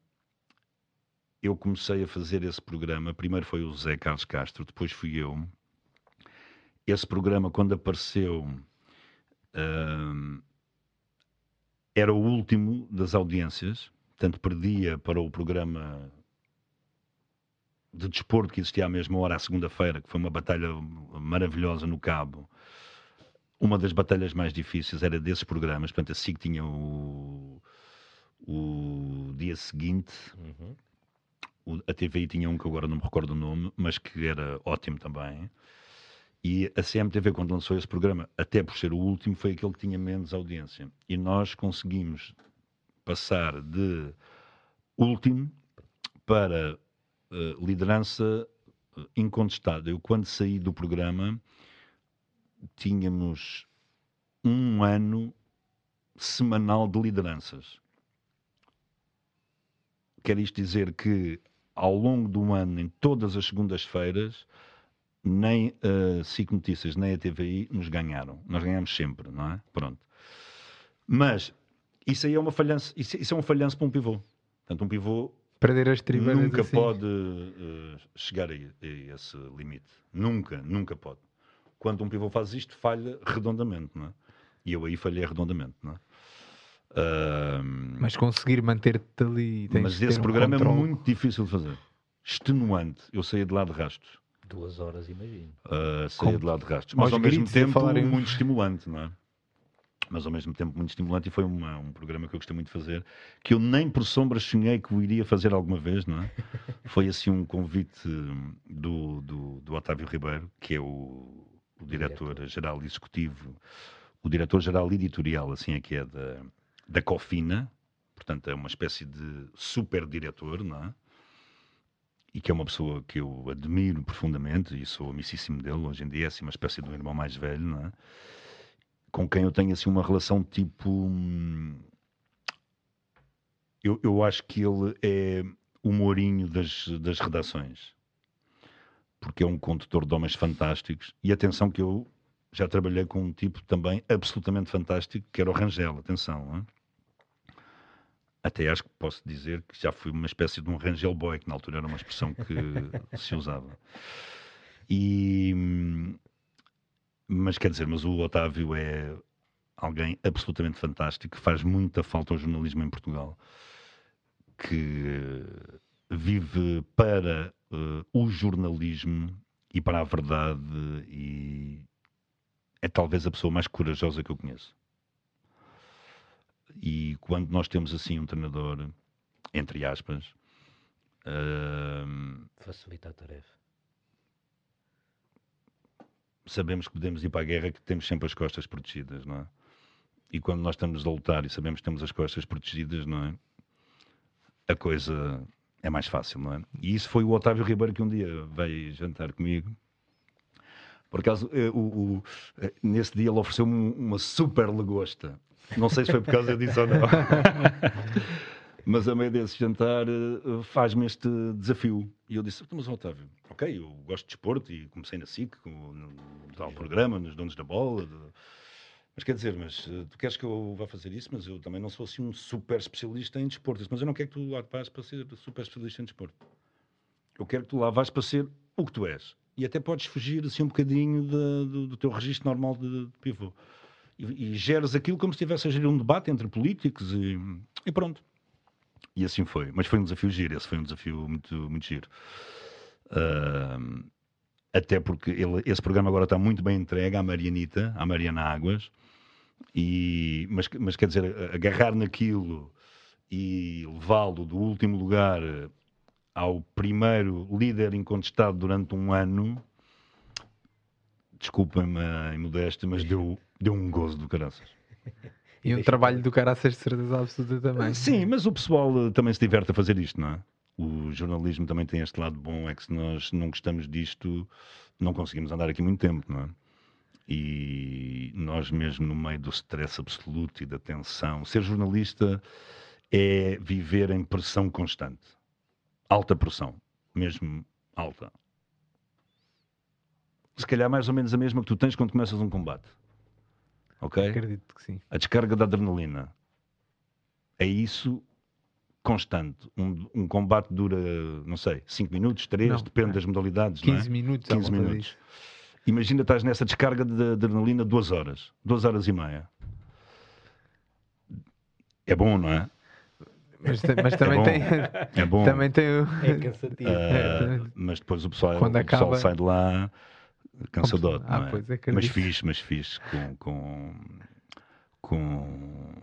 eu comecei a fazer esse programa. Primeiro foi o José Carlos Castro, depois fui eu. Esse programa, quando apareceu, uh, era o último das audiências, portanto, perdia para o programa de desporto que existia à mesma hora, à segunda-feira, que foi uma batalha maravilhosa no Cabo. Uma das batalhas mais difíceis era desses programas, portanto, a SIC tinha o, o dia seguinte, uhum. A TVI tinha um que agora não me recordo o nome, mas que era ótimo também. E a CMTV, quando lançou esse programa, até por ser o último, foi aquele que tinha menos audiência. E nós conseguimos passar de último para uh, liderança eh, incontestada. Eu, quando saí do programa, tínhamos um ano semanal de lideranças. Quer isto dizer que, ao longo do ano, em todas as segundas-feiras, nem a SIC Notícias, nem a TVI nos ganharam. Nós ganhamos sempre, não é? Pronto. Mas isso aí é uma falhança, isso, isso é um falhanço para um pivô. Portanto, um pivô Perder as nunca assim. pode uh, chegar a, a, esse limite. Nunca, nunca pode. Quando um pivô faz isto, falha redondamente, não é? E eu aí falhei redondamente, não é? Uh, mas conseguir manter-te ali. Mas esse programa um é muito difícil de fazer. Extenuante. Eu saía de lá de rastos. Duas horas, imagino. Uh, saía de lá de rastos. Mas ao mesmo tempo muito estimulante, não é? Mas ao mesmo tempo muito estimulante e foi uma, um programa que eu gostei muito de fazer, que eu nem por sombras sonhei que o iria fazer alguma vez, não é? foi assim um convite do, do, do Otávio Ribeiro, que é o, o diretor-geral executivo, o diretor-geral editorial, assim é que é, da, da Cofina, portanto é uma espécie de super diretor, não é? e que é uma pessoa que eu admiro profundamente e sou amicíssimo dele hoje em dia, é assim uma espécie de um irmão mais velho, não é? com quem eu tenho assim uma relação tipo. Hum, eu, eu acho que ele é o Mourinho das, das redações, porque é um condutor de homens fantásticos. E atenção, que eu já trabalhei com um tipo também absolutamente fantástico, que era o Rangel. Atenção, não é? Até acho que posso dizer que já fui uma espécie de um Rangel Boy, que na altura era uma expressão que se usava. E, mas quer dizer, mas o Otávio é alguém absolutamente fantástico, que faz muita falta ao jornalismo em Portugal, que vive para uh, o jornalismo e para a verdade e é talvez a pessoa mais corajosa que eu conheço. E quando nós temos assim um treinador, entre aspas, uh, facilita a tarefa. Sabemos que podemos ir para a guerra, que temos sempre as costas protegidas, não é? E quando nós estamos a lutar e sabemos que temos as costas protegidas, não é? A coisa é mais fácil, não é? E isso foi o Otávio Ribeiro que um dia veio jantar comigo. Por acaso, eh, o, o, eh, nesse dia ele ofereceu-me uma super lagosta. Não sei se foi por causa disso ou não. mas a meio desse jantar eh, faz-me este desafio. E eu disse: Mas, Otávio, ok, eu gosto de desporto e comecei na SIC, no tal programa, nos Donos da Bola. De... Mas quer dizer, mas eh, tu queres que eu vá fazer isso? Mas eu também não sou assim um super especialista em desporto. Mas eu não quero que tu lá vás para ser super especialista em desporto. Eu quero que tu lá vás para ser o que tu és. E até podes fugir assim um bocadinho de, do, do teu registro normal de, de pivô e, e geres aquilo como se estivesse a gerir um debate entre políticos e, e, pronto. E assim foi. Mas foi um desafio giro, esse foi um desafio muito, muito giro. Uh, até porque ele, esse programa agora está muito bem entregue à Marianita, à Mariana Águas, e, mas, mas quer dizer, agarrar naquilo e levá-lo do último lugar ao primeiro líder incontestado durante um ano, desculpem-me a imodéstia, mas deu, deu um gozo do caraças. E um trabalho do caraças de certeza absoluta também. Sim, mas o pessoal eh, também se diverte a fazer isto, não é? O jornalismo também tem este lado bom, é que se nós não gostamos disto, não conseguimos andar aqui muito tempo, não é? E nós mesmo no meio do stress absoluto e da tensão, ser jornalista é viver em pressão constante. Alta pressão, mesmo alta. Se calhar mais ou menos a mesma que tu tens quando começas um combate ok? Acredito que sim. A descarga da adrenalina. É isso constante. Um, um combate dura, não sei, 5 minutos, 3, depende é. das modalidades. 15 é? minutos. 15 minutos. Imagina estás nessa descarga de adrenalina duas horas, duas horas e meia. É bom, não é? Mas, mas também bom. tem. É bom. Também tem. o- É cansativo. Ah, mas depois o pessoal, Quando o pessoal acaba- sai de lá cansadote, Ah, não é? pois, mas acredito. fiz, mas fiz com, com, com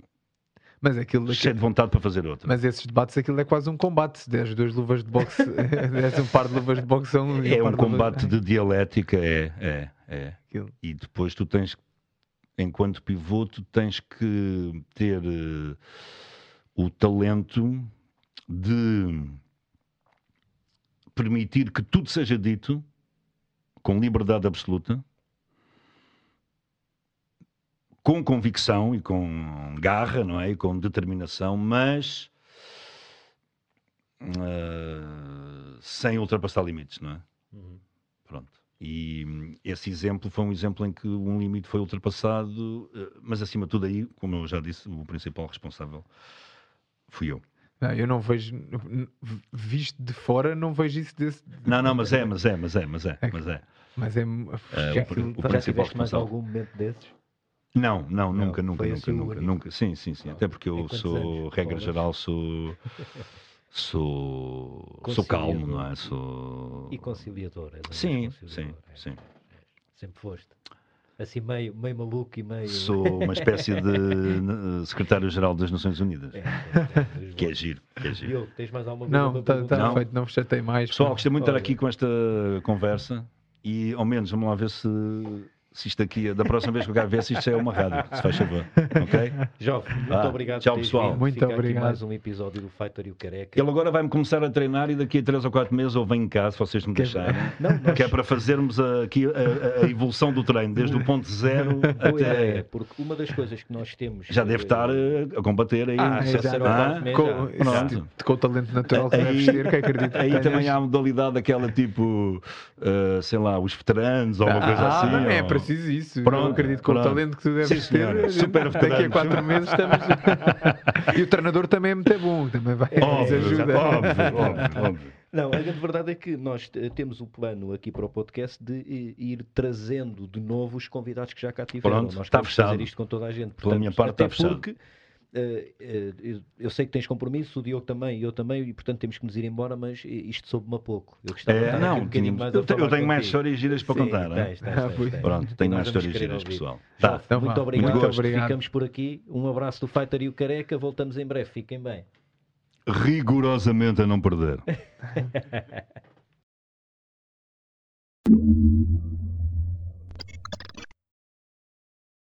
Mas aquilo. cheio de vontade para fazer outra. Mas esses debates, aquilo é quase um combate. Se deres duas luvas de boxe, deres um par de luvas de boxe, são é um luvas- combate de dialética, é, é, é. Aquilo. E depois tu tens, enquanto pivô, tu tens que ter eh, o talento de permitir que tudo seja dito com liberdade absoluta, com convicção e com garra, não é? E com determinação, mas eh, sem ultrapassar limites, não é? Uhum. Pronto. E hum, esse exemplo foi um exemplo em que um limite foi ultrapassado, eh, mas acima de tudo aí, como eu já disse, o principal responsável fui eu. Não, eu não vejo. Visto de fora, não vejo isso desse. Não, não, mas é, mas é, mas é, mas é, mas é. Mas é. Que o o tá- Já principal tiveste mais algum momento desses? Não, não, Não, nunca, nunca, nunca, assim nunca, nunca. Sim, sim, sim. Não. Até porque eu sou, anos? regra Bolas? geral, sou. Sou. Sou calmo, não é? Sou. E conciliador. um Sim, sim, é. sim. Sempre foste. Assim, meio, meio maluco e meio. Sou uma espécie de eh, secretário-geral das Nações Unidas. É, é, é, Que é giro, que é giro. Diogo, tens mais alguma Não, está pergunta? Não. feito, não vos chatei mais. Pessoal, gostei muito de estar aqui com esta conversa e ao menos vamos lá ver se, se isto aqui, da próxima vez que o gajo vê se isto é uma rádio, se faz favor. Ok? Jovem, muito Ah, obrigado tchau, pessoal. vindo. Muito Fica aqui obrigado. mais um episódio do Fighter e o Careca. Ele agora vai-me começar a treinar e daqui a 3 ou 4 meses eu venho cá, se vocês me Que- deixarem. Não, nós- Que é para fazermos a- aqui a, a- a evolução do treino, desde o ponto zero até. porque uma das coisas que nós temos. Já deve estar a combater aí. Ah, é, Ah, mês, Com, esse com o talento natural que Aí- deves ter, que acredito que Aí tenhas. também há a modalidade aquela tipo, eh, sei lá, os veteranos ou uma coisa ah, assim. não é ou- preciso isso. Pronto, eu acredito que com o talento que tu deves Sim, ter, senhora. gente- Super daqui a quatro meses estamos. e o treinador também é muito bom, também vai nos Óbvio, ajuda. óbvio, óbvio, óbvio. Não, a grande verdade é que nós eh, temos o plano aqui para o podcast de eh, ir trazendo de novo os convidados que já cá tiveram. Pronto, nós está queremos fazer fechado. isto com toda a gente. Pela minha parte até está fechado. porque eu- eu sei que tens compromisso, o Diogo também, eu também, e portanto temos que nos ir embora, mas eh, isto soube-me a pouco. Eu gostava de É, aqui não, um bocadinho mais eu, tenho mais contigo. histórias giras para Sim, contar. tens, tens, Ah, tens. Pronto, tenho mais histórias giras, pessoal. Tá. Então muito obrigado. Muito obrigado. Ficamos por aqui. Um abraço do Fighter e o Careca. Voltamos em breve. Fiquem bem. Rigorosamente a não perder.